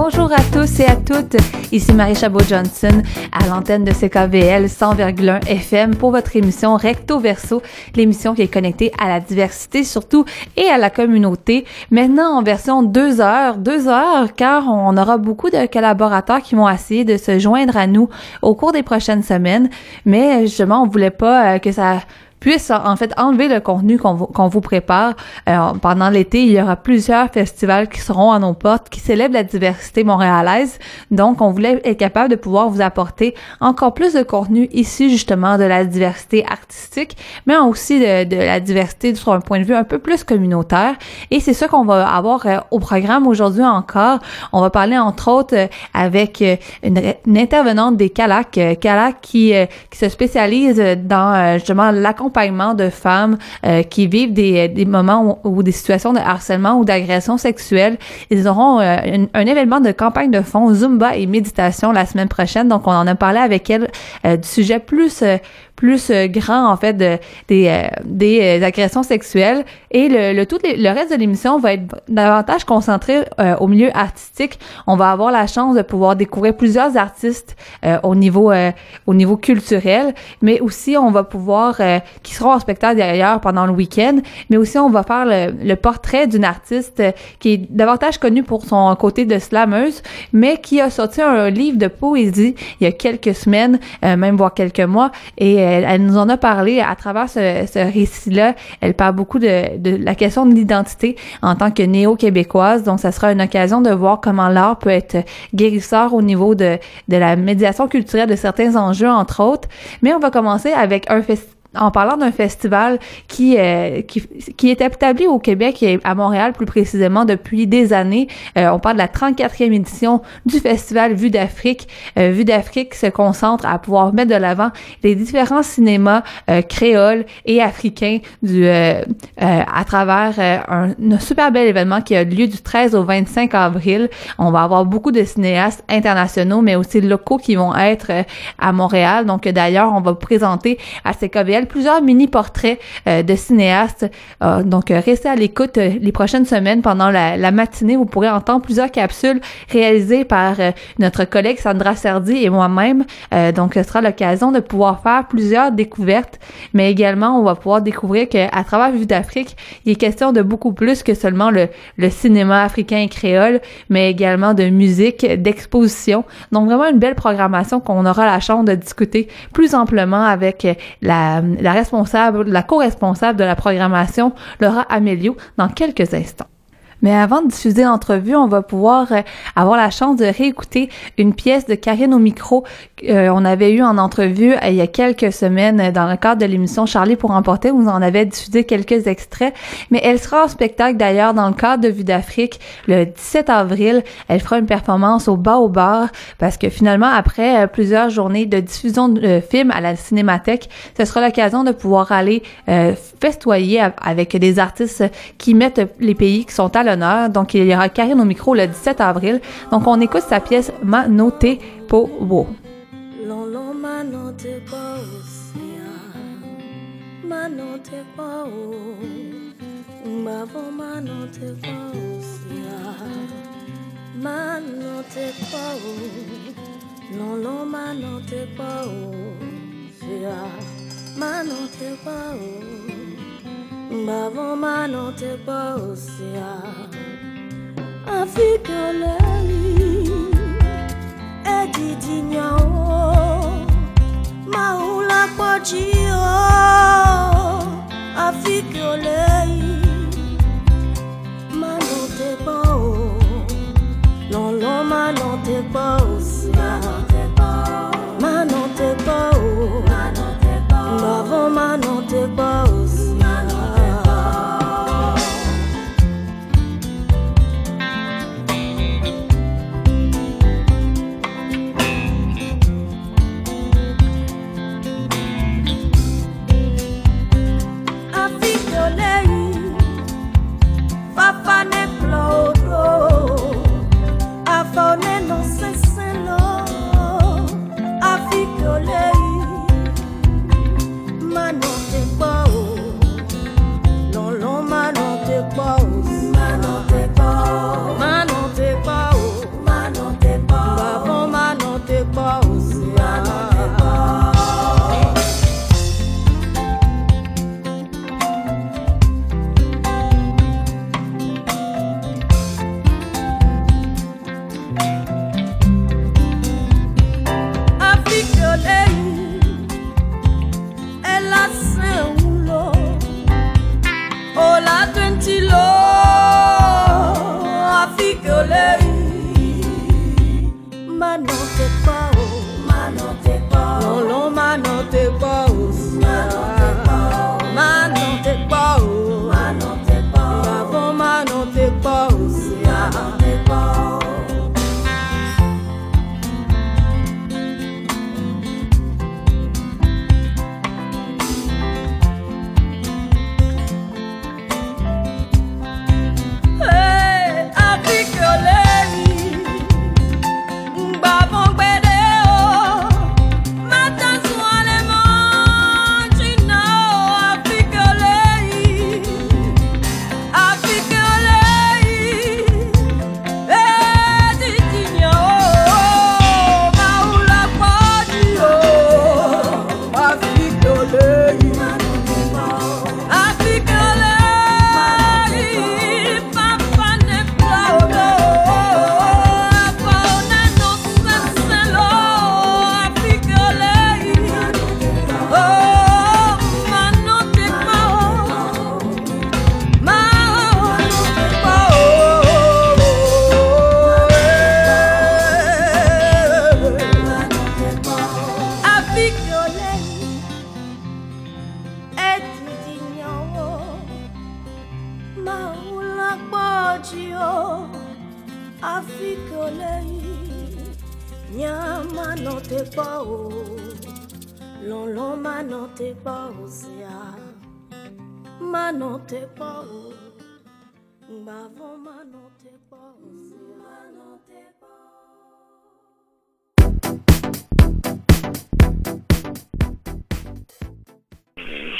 Bonjour à tous et à toutes. Ici Marie Chabot-Johnson à l'antenne de CKVL 100,1 FM pour votre émission Recto Verso, l'émission qui est connectée à la diversité surtout et à la communauté. Maintenant en version 2 heures, 2 heures car on aura beaucoup de collaborateurs qui vont essayer de se joindre à nous au cours des prochaines semaines. Mais justement, on voulait pas euh, que ça puisse en fait enlever le contenu qu'on vous, qu'on vous prépare. Euh, pendant l'été, il y aura plusieurs festivals qui seront à nos portes, qui célèbrent la diversité montréalaise. Donc, on voulait être capable de pouvoir vous apporter encore plus de contenu issu justement de la diversité artistique, mais aussi de, de la diversité sur un point de vue un peu plus communautaire. Et c'est ça qu'on va avoir euh, au programme aujourd'hui encore. On va parler entre autres euh, avec une, une, intervenante des CALAC, CALAC qui, qui se spécialise dans justement l'accompagnement accompagnement de femmes euh, qui vivent des, des moments ou, des situations de harcèlement ou d'agression sexuelle. Ils auront euh, un, événement de campagne de fonds Zumba et méditation la semaine prochaine. Donc, on en a parlé avec elle euh, du sujet plus plus euh, grand en fait de, des, euh, des euh, agressions sexuelles. Et le, le tout le reste de l'émission va être davantage concentré au milieu artistique. On va avoir la chance de pouvoir découvrir plusieurs artistes au niveau au niveau culturel, mais aussi on va pouvoir qui seront en spectacle derrière pendant le week-end, mais aussi on va faire le, le portrait d'une artiste qui est davantage connue pour son côté de slameuse, mais qui a sorti un livre de poésie il y a quelques semaines, même voire quelques mois. Et elle, nous en a parlé à travers ce, ce récit-là. Elle parle beaucoup de, de la question de l'identité en tant que néo-québécoise. Donc, ça sera une occasion de voir comment l'art peut être guérisseur au niveau de, de la médiation culturelle de certains enjeux, entre autres. Mais on va commencer avec un festival en parlant d'un festival qui, euh, qui, qui est établi au Québec et à Montréal plus précisément depuis des années. Euh, on parle de la 34e édition du festival Vue d'Afrique. Euh, Vue d'Afrique se concentre à pouvoir mettre de l'avant les différents cinémas euh, créoles et africains du à travers un, un, super bel événement qui a lieu du 13 au 25 avril. On va avoir beaucoup de cinéastes internationaux mais aussi locaux qui vont être à Montréal. Donc d'ailleurs, on va présenter à Plusieurs mini-portraits euh, de cinéastes. Euh, donc, euh, restez à l'écoute les prochaines semaines pendant la, matinée. Vous pourrez entendre plusieurs capsules réalisées par notre collègue Sandra Serdi et moi-même. donc, ce sera l'occasion de pouvoir faire plusieurs découvertes, mais également, on va pouvoir découvrir qu'à travers Vue d'Afrique, il est question de beaucoup plus que seulement le, le cinéma africain et créole, mais également de musique, d'exposition. Donc, vraiment une belle programmation qu'on aura la chance de discuter plus amplement avec la, la responsable, la co-responsable de la programmation, Laura Amélio, dans quelques instants. Mais avant de diffuser l'entrevue, on va pouvoir euh, avoir la chance de réécouter une pièce de Karine au micro euh, on avait eu en entrevue euh, il y a quelques semaines dans le cadre de l'émission Charlie pour emporter où on en avait diffusé quelques extraits. Mais elle sera en spectacle d'ailleurs dans le cadre de Vue d'Afrique le 17 avril. Elle fera une performance au bas au bar parce que finalement après plusieurs journées de diffusion de films à la Cinémathèque, ce sera l'occasion de pouvoir aller festoyer avec des artistes qui mettent les pays qui sont à Donc, il aura Karine au micro le 17 avril. Donc, on écoute sa pièce po mano te pausia Afika leli Edidi nyao Maula kwa jio Afika leli Mano te pao Non lo mano te pausia Mano te pao Mbavo mano te pausia up on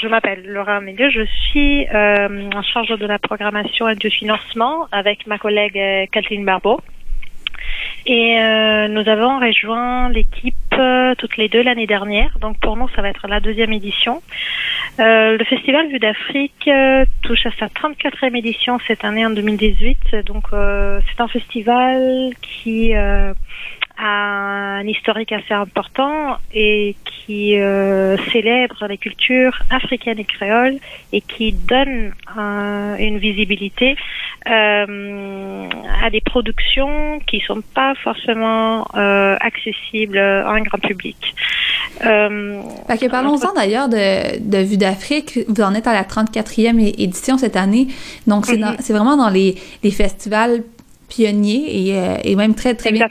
je m'appelle Laura Mélieu, je suis euh, en charge de la programmation et du financement avec ma collègue euh, Kathleen Barbeau. Et euh, nous avons rejoint l'équipe euh, toutes les deux l'année dernière. Donc pour nous, ça va être la deuxième édition. Euh, le festival Vue d'Afrique euh, touche à sa 34e édition cette année en 2018. Donc c'est un festival qui un historique assez important et qui euh, célèbre les cultures africaines et créoles et qui donne euh, une visibilité euh, à des productions qui sont pas forcément euh, accessibles à un grand public. Euh, que parlons-en d'ailleurs de, de Vue d'Afrique. Vous en êtes à la 34e édition cette année. Donc, c'est mm vraiment dans les, les festivals pionnier et, euh, et même très très bien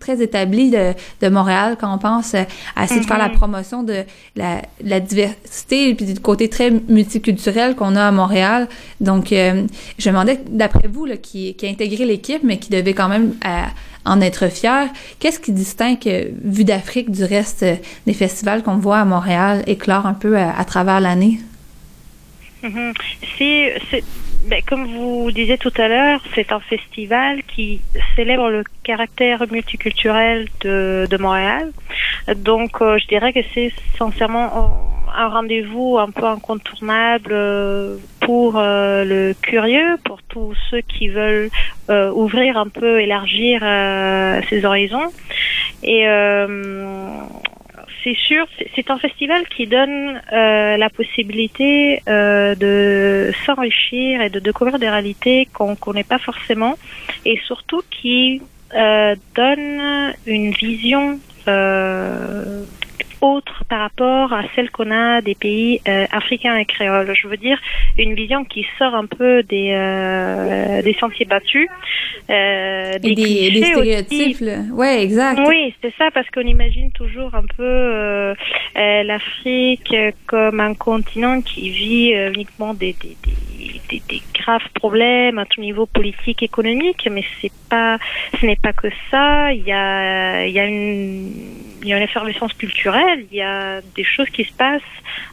très établi de, de Montréal quand on pense à essayer de faire la mm-hmm. promotion de la, la diversité et puis du côté très multiculturel qu'on a à Montréal. Donc euh, je me demandais d'après vous là, qui, qui a intégré l'équipe mais qui devait quand même euh, en être fier, qu'est-ce qui distingue Vue d'Afrique du reste des festivals qu'on voit à Montréal éclore un peu à, travers l'année? Mm-hmm. C'est ben, comme vous disiez tout à l'heure, c'est un festival qui célèbre le caractère multiculturel de, de Montréal. Donc, euh, je dirais que c'est sincèrement un rendez-vous un peu incontournable euh, pour euh, le curieux, pour tous ceux qui veulent ouvrir un peu, élargir ses horizons. Et c'est sûr, c'est un festival qui donne euh, la possibilité euh, de s'enrichir et de découvrir des réalités qu'on connaît pas forcément, et surtout qui euh, donne une vision autre par rapport à celle qu'on a des pays euh, africains et créoles. Je veux dire une vision qui sort un peu des euh, des sentiers battus, euh, des, des, des, stéréotypes. Ouais, exact. Oui, c'est ça parce qu'on imagine toujours un peu euh, euh, l'Afrique comme un continent qui vit uniquement des, des, des, des, graves problèmes à tout niveau politique, économique, mais c'est pas, ce n'est pas que ça. Il y a, il y a une, il y a une effervescence culturelle. Il y a des choses qui se passent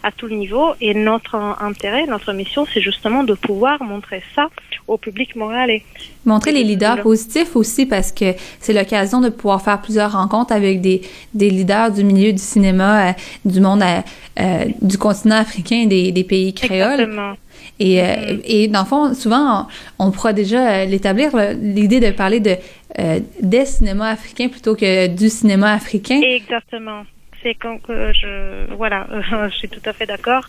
à tout niveau. Et notre intérêt, notre mission, c'est justement de pouvoir montrer ça au public montréalais. Montrer les leaders positifs aussi parce que c'est l'occasion de pouvoir faire plusieurs rencontres avec des, des leaders du milieu du cinéma, euh, du monde, euh, euh, du continent africain, des, des pays créoles. Exactement. Et, euh, et dans le fond, souvent, on, pourra déjà euh, l'établir, l'idée de parler de euh, des cinémas africains plutôt que du cinéma africain. Exactement. C'est quand que je voilà, je suis tout à fait d'accord.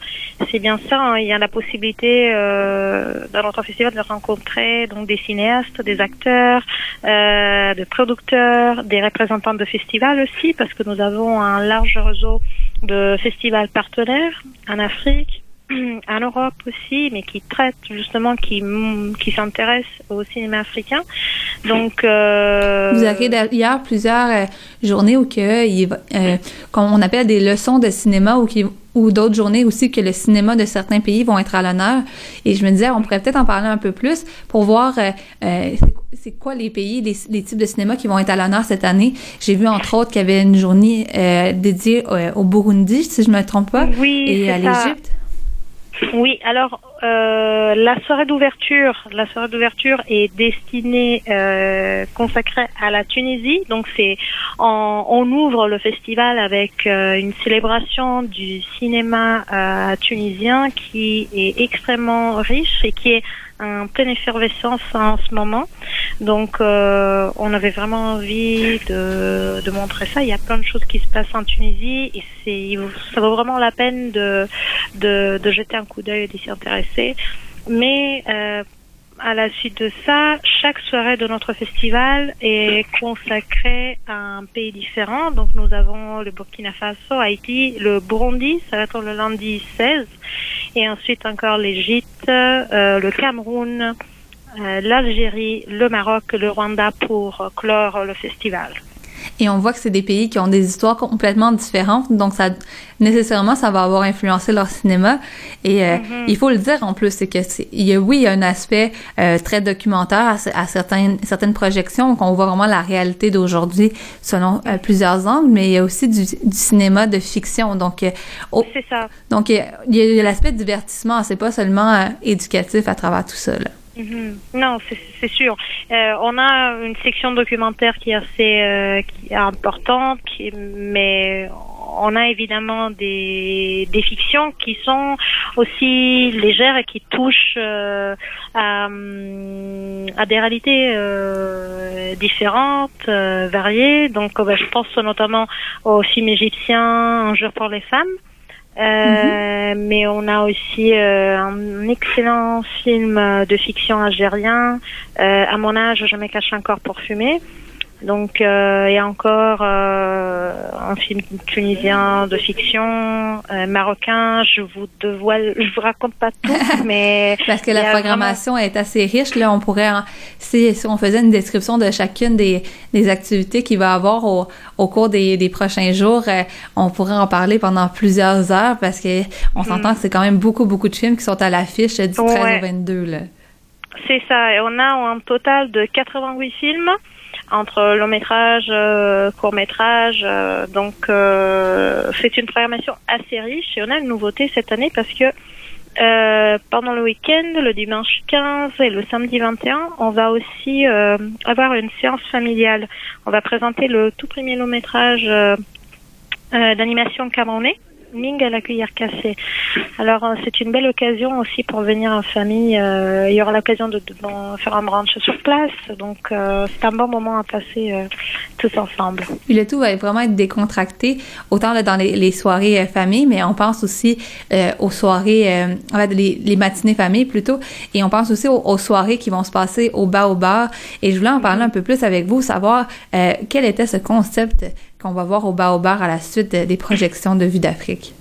C'est bien ça. Hein. Il y a la possibilité euh, dans notre festival de rencontrer donc des cinéastes, des acteurs, des producteurs, des représentants de festivals aussi, parce que nous avons un large réseau de festivals partenaires en Afrique, en Europe aussi, mais qui traite justement, qui, qui s'intéresse au cinéma africain. Donc, euh... vous avez d'ailleurs plusieurs euh, journées où que, euh, on appelle des leçons de cinéma ou qui ou d'autres journées aussi que le cinéma de certains pays vont être à l'honneur. Et je me disais, on pourrait peut-être en parler un peu plus pour voir euh, euh c'est quoi les pays, les, les, types de cinéma qui vont être à l'honneur cette année. J'ai vu entre autres qu'il y avait une journée euh, dédiée au Burundi, si je me trompe pas, oui, et à l'Égypte. Oui, alors euh, la soirée d'ouverture, la soirée d'ouverture est destinée, euh, consacrée à la Tunisie. Donc c'est, on, ouvre le festival avec euh, une célébration du cinéma euh, tunisien qui est extrêmement riche et qui est en pleine effervescence en ce moment. Donc, euh, on avait vraiment envie de, de, montrer ça. Il y a plein de choses qui se passent en Tunisie et ça vaut vraiment la peine de, de, de jeter un coup d'œil et d'y s'intéresser. Mais euh, à la suite de ça, chaque soirée de notre festival est consacrée à un pays différent. Donc nous avons le Burkina Faso, Haïti, le Burundi, ça va être le lundi 16, et ensuite encore l'Égypte, euh, le Cameroun, l'Algérie, le Maroc, le Rwanda pour clore le festival. Et on voit que c'est des pays qui ont des histoires complètement différentes, donc ça nécessairement ça va avoir influencé leur cinéma. Et euh, mm-hmm. il faut le dire en plus, c'est que il y a oui il y a un aspect euh, très documentaire à, certaines certaines projections, qu'on voit vraiment la réalité d'aujourd'hui selon euh, plusieurs angles, mais il y a aussi du, du cinéma de fiction. Donc c'est ça. Donc il y a, l'aspect divertissement, c'est pas seulement éducatif à travers tout ça. Là. Mhm. Non, c'est sûr. Euh, on a une section documentaire qui est assez euh, qui est importante, qui, mais on a évidemment des, des fictions qui sont aussi légères et qui touchent euh, à, à, des réalités euh, différentes, euh, variées. Donc, bah, je pense notamment au film égyptien Un jour pour les femmes. Euh, mais on a aussi euh, un excellent film de fiction algérien, euh, À mon âge, je me cache encore pour fumer. Donc, euh, il y a encore euh, un film tunisien de fiction, euh, marocain. Je vous dévoile, je vous raconte pas tout, mais parce que la programmation est assez riche. Là, on pourrait, si, si, on faisait une description de chacune des, des activités qu'il va avoir au, au cours des, des prochains jours, euh, on pourrait en parler pendant plusieurs heures parce que on s'entend mm. que c'est quand même beaucoup beaucoup de films qui sont à l'affiche du 13 au 22 là. C'est ça. Et on a un total de 88 films entre long métrage, euh, court métrage. Euh, donc euh, c'est une programmation assez riche et on a une nouveauté cette année parce que pendant le week-end, le dimanche 15 et le samedi 21, on va aussi avoir une séance familiale. On va présenter le tout premier long métrage d'animation camerounais Ming à la cuillère cassée. Alors euh, c'est une belle occasion aussi pour venir en famille. Euh, il y aura l'occasion de, faire un brunch sur place, donc euh, c'est un bon moment à passer tous ensemble. Le tout va vraiment être décontracté, autant dans les, soirées famille, mais on pense aussi aux soirées, en fait, les, matinées famille plutôt, et on pense aussi aux, soirées qui vont se passer au bas au bar. Et je voulais en parler un peu plus avec vous, savoir quel était ce concept qu'on va voir au Baobar à la suite des projections de Vue d'Afrique.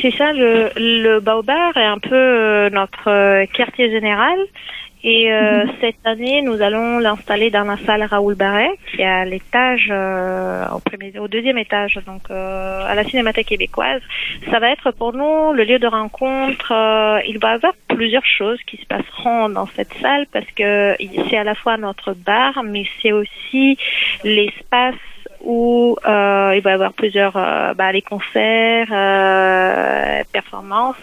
C'est ça, le, le Baobar est un peu euh, notre euh, quartier général. Et euh, mhm. cette année, nous allons l'installer dans la salle Raoul Barret, qui est à l'étage, au, premier, au deuxième étage, donc à la Cinémathèque québécoise. Ça va être pour nous le lieu de rencontre. il va y avoir plusieurs choses qui se passeront dans cette salle parce que c'est à la fois notre bar, mais c'est aussi l'espace où euh, il va y avoir plusieurs euh, bah, les concerts, euh, performances.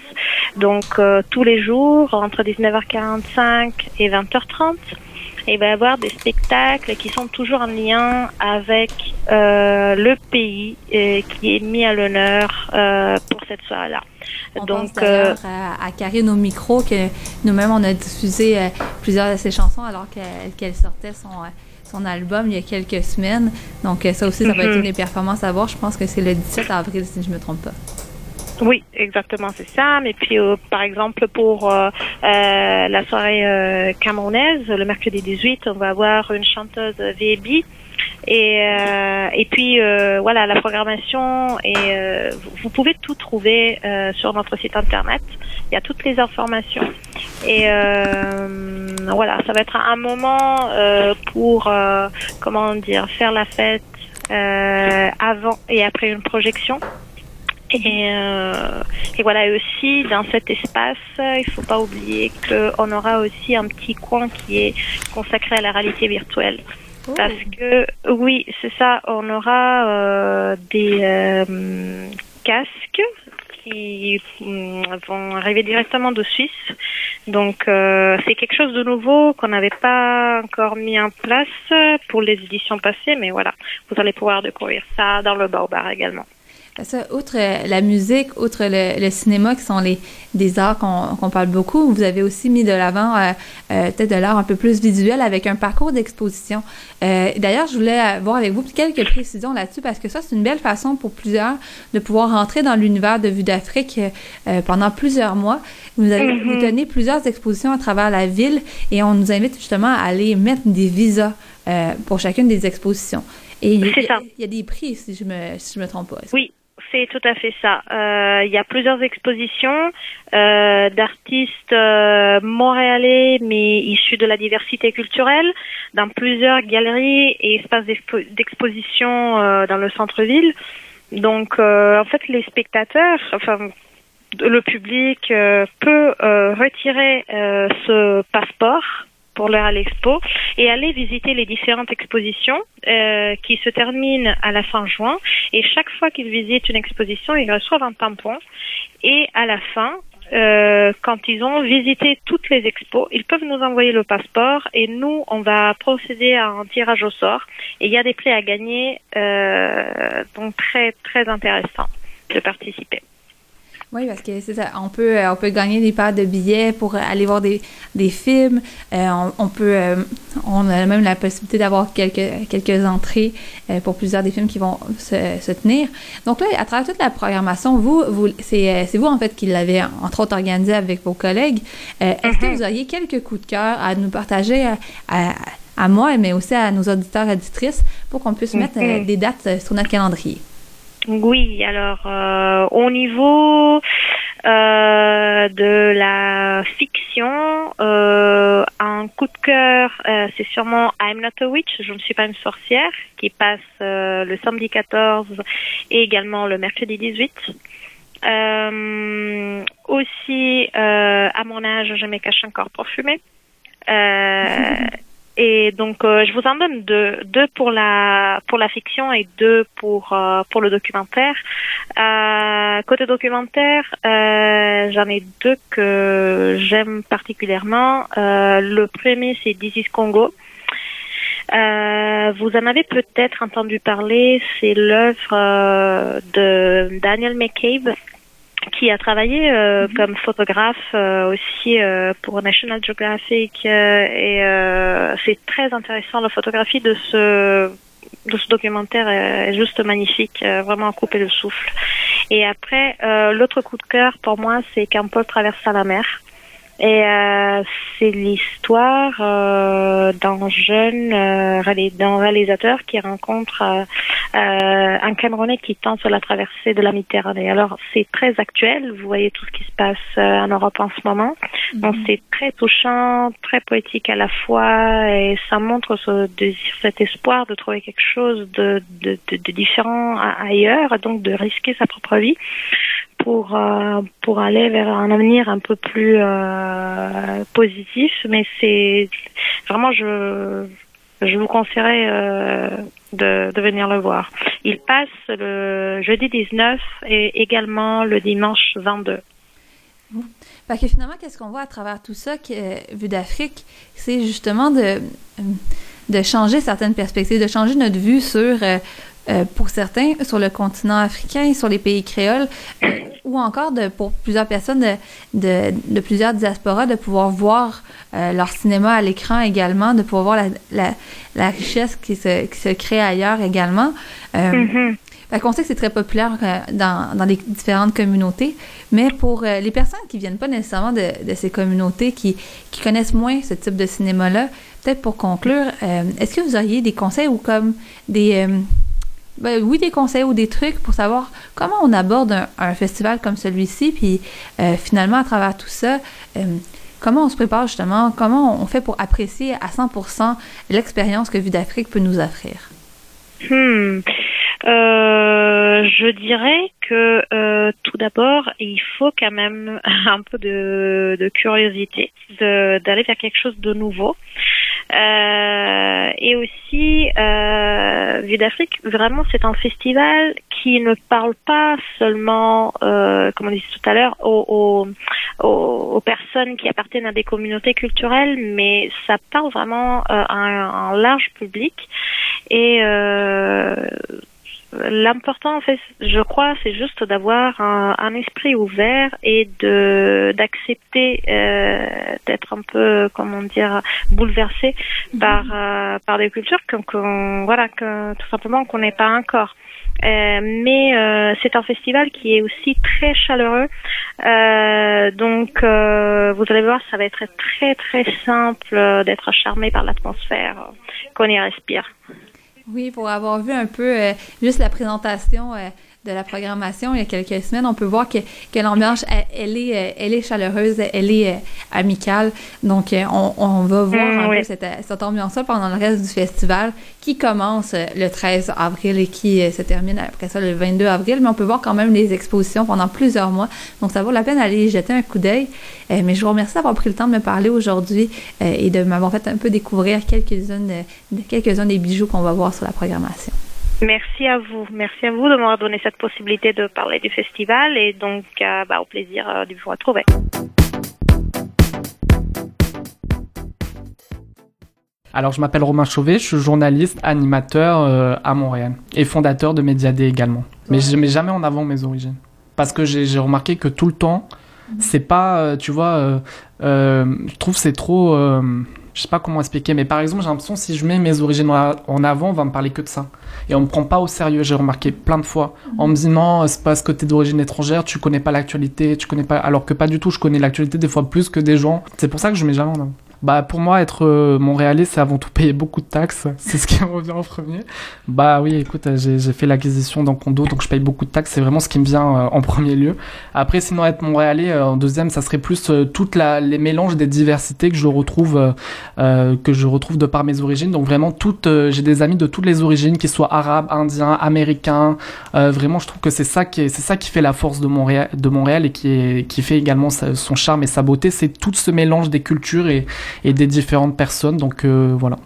Donc euh, tous les jours entre 19h45 et 20h30. il va y avoir des spectacles qui sont toujours en lien avec euh, le pays qui est mis à l'honneur pour cette soirée-là. On Donc, pense à, à Karine au micro que nous-mêmes on a diffusé plusieurs de ses chansons alors qu'elle sortait son son album il y a quelques semaines. Donc ça aussi, ça va être mhm. une des performances à voir. Je pense que c'est le 17 avril, si je ne me trompe pas. Oui, exactement, c'est ça. Mais puis, euh, par exemple, pour euh, euh, la soirée camerounaise, le mercredi 18, on va avoir une chanteuse VB et, euh, et puis euh, voilà, la programmation et euh, vous pouvez tout trouver sur notre site internet. Il y a toutes les informations. Et voilà, ça va être un moment pour comment dire faire la fête avant et après une projection. Et, et, voilà, et aussi dans cet espace, il faut pas oublier qu'on aura aussi un petit coin qui est consacré à la réalité virtuelle. Parce que oui, c'est ça, on aura euh, des euh, casques qui mm, vont arriver directement de Suisse. Donc euh, c'est quelque chose de nouveau qu'on n'avait pas encore mis en place pour les éditions passées, mais voilà, vous allez pouvoir découvrir ça dans le Baobar également. Ça, outre euh, la musique, outre le, cinéma, qui sont les des arts qu'on parle beaucoup, vous avez aussi mis de l'avant euh, euh, peut-être de l'art un peu plus visuel avec un parcours d'exposition. D'ailleurs, je voulais voir avec vous quelques précisions là-dessus parce que ça, c'est une belle façon pour plusieurs de pouvoir rentrer dans l'univers de Vue d'Afrique pendant plusieurs mois. Vous, avez, vous mm-hmm. tenez plusieurs expositions à travers la ville et on nous invite justement à aller mettre des visas pour chacune des expositions. Et il y, a, il y a des prix, si je me, si je me trompe pas. Oui, c'est tout à fait ça. Euh, il y a plusieurs expositions euh, d'artistes euh, montréalais, mais issus de la diversité culturelle, dans plusieurs galeries et espaces d'exposition dans le centre-ville. Donc, en fait, les spectateurs, enfin, le public peut retirer ce passeport pour leur à l'expo et aller visiter les différentes expositions euh, qui se terminent à la fin juin. Et chaque fois qu'ils visitent une exposition, ils reçoivent un tampon. Et à la fin, euh, quand ils ont visité toutes les expos, ils peuvent nous envoyer le passeport et nous, on va procéder à un tirage au sort. Et il y a des prix à gagner, euh, donc très très intéressant de participer. Oui, parce que c'est ça. On peut, euh, on peut gagner des paires de billets pour aller voir des, des films. Euh, on, peut, euh, on a même la possibilité d'avoir quelques, quelques entrées pour plusieurs des films qui vont se, se, tenir. Donc là, à travers toute la programmation, vous, vous c'est, c'est vous en fait qui l'avez entre autres organisé avec vos collègues. Est-ce que mm-hmm. vous auriez quelques coups de cœur à nous partager à, à, moi, mais aussi à nos auditeurs et auditrices pour qu'on puisse mettre mm-hmm. des dates sur notre calendrier? Oui, alors euh, au niveau euh, de la fiction, euh, un coup de cœur, c'est sûrement I'm Not a Witch, je ne suis pas une sorcière, qui passe le samedi 14 et également le mercredi 18. aussi, à mon âge, je me cache encore pour fumer. Et donc, euh, je vous en donne deux, deux pour la pour la fiction et deux pour euh, pour le documentaire. Euh, côté documentaire, euh, j'en ai deux que j'aime particulièrement. le premier, c'est This is Congo. vous en avez peut-être entendu parler. C'est l'œuvre de Daniel McCabe qui a travaillé euh, mhm. comme photographe euh, aussi euh, pour National Geographic et c'est très intéressant la photographie de ce de ce documentaire est juste magnifique, vraiment à couper le souffle. Et après, l'autre coup de cœur pour moi, c'est quand Paul traverse la mer. Et euh, c'est l'histoire euh, d'un jeune euh, d'un réalisateur qui rencontre euh, euh, un Camerounais qui tente la traversée de la Méditerranée. Alors c'est très actuel, vous voyez tout ce qui se passe en Europe en ce moment. Mhm. Donc c'est très touchant, très poétique à la fois, et ça montre ce désir, cet espoir de trouver quelque chose de, de, de, de différent ailleurs, donc de risquer sa propre vie pour euh, pour aller vers un avenir un peu plus euh, positif. Mais c'est vraiment je je vous conseillerais euh, de, de venir le voir. Il passe le jeudi 19 et également le dimanche 22. Parce que finalement, qu'est-ce qu'on voit à travers tout ça, vu d'Afrique, c'est justement de, de changer certaines perspectives, de changer notre vue sur euh, pour certains sur le continent africain, sur les pays créoles, euh, ou encore de, pour plusieurs personnes de, de, plusieurs diasporas, de pouvoir voir euh, leur cinéma à l'écran également, de pouvoir voir la, la, la, richesse qui se, qui se crée ailleurs également. Mm-hmm. On sait que c'est très populaire dans, dans les différentes communautés, mais pour les personnes qui viennent pas nécessairement de, de ces communautés, qui, qui connaissent moins ce type de cinéma-là, peut-être pour conclure, est-ce que vous auriez des conseils ou comme des ben, oui, des conseils ou des trucs pour savoir comment on aborde un, festival comme celui-ci, puis euh, finalement, à travers tout ça, euh, comment on se prépare justement, comment on fait pour apprécier à 100% l'expérience que Vue d'Afrique peut nous offrir? Hmm. Euh, je dirais que tout d'abord, il faut quand même un peu de, de curiosité, d'aller vers quelque chose de nouveau. Euh, et aussi, euh, Vue d'Afrique, vraiment, c'est un festival qui ne parle pas seulement, euh, comme on disait tout à l'heure, aux, aux, aux, personnes qui appartiennent à des communautés culturelles, mais ça parle vraiment euh, à un, large public. Et euh, L'important, en fait, je crois, c'est juste d'avoir un, un, esprit ouvert et de d'accepter euh, d'être un peu, comment dire, bouleversé mhm. par euh, par des cultures qu'on, voilà, que tout simplement qu'on n'est pas encore. Euh, mais euh, c'est un festival qui est aussi très chaleureux. Euh, donc, euh, vous allez voir, ça va être très très simple d'être charmé par l'atmosphère qu'on y respire. Oui, pour avoir vu un peu euh, juste la présentation euh, de la programmation il y a quelques semaines, on peut voir que, que l'ambiance, elle, est, euh, elle est chaleureuse, elle est euh, amicale. Donc, euh, on, on va voir mm, un peu cette, cette ambiance-là pendant le reste du festival qui commence le 13 avril et qui se termine après ça le 22 avril. Mais on peut voir quand même les expositions pendant plusieurs mois. Donc, ça vaut la peine d'aller jeter un coup d'œil. mais je vous remercie d'avoir pris le temps de me parler aujourd'hui et de m'avoir fait un peu découvrir quelques-unes, quelques-uns des bijoux qu'on va voir sur la programmation. Merci à vous. Merci à vous de m'avoir donné cette possibilité de parler du festival et donc euh, bah, au plaisir euh, de vous retrouver. Alors, je m'appelle Romain Chauvet, je suis journaliste, animateur euh, à Montréal et fondateur de Mediadé également. Mais je mets jamais en avant mes origines. Parce que j'ai remarqué que tout le temps, c'est pas, tu vois, je trouve c'est trop je sais pas comment expliquer, mais par exemple, j'ai l'impression si je mets mes origines en avant, on va me parler que de ça. Et on me prend pas au sérieux, j'ai remarqué plein de fois. On me dit non, c'est parce que tu es d'origine étrangère, tu connais pas l'actualité, tu connais pas. Alors que pas du tout, je connais l'actualité des fois plus que des gens. C'est pour ça que je mets jamais en avant. Bah pour moi être euh, montréalais c'est avant tout payer beaucoup de taxes, c'est ce qui me revient en premier. Bah oui écoute j'ai fait l'acquisition d'un condo donc je paye beaucoup de taxes, c'est vraiment ce qui me vient euh, en premier lieu. Après sinon être montréalais euh, en deuxième ça serait plus toutes les mélanges des diversités que je retrouve que je retrouve de par mes origines. Donc vraiment toutes j'ai des amis de toutes les origines qu'ils soient arabes, indiens, américains. vraiment je trouve que c'est ça qui c'est ça qui fait la force de Montréal de Montréal et qui est qui fait également son charme et sa beauté, c'est tout ce mélange des cultures et et des différentes personnes. Donc euh, voilà.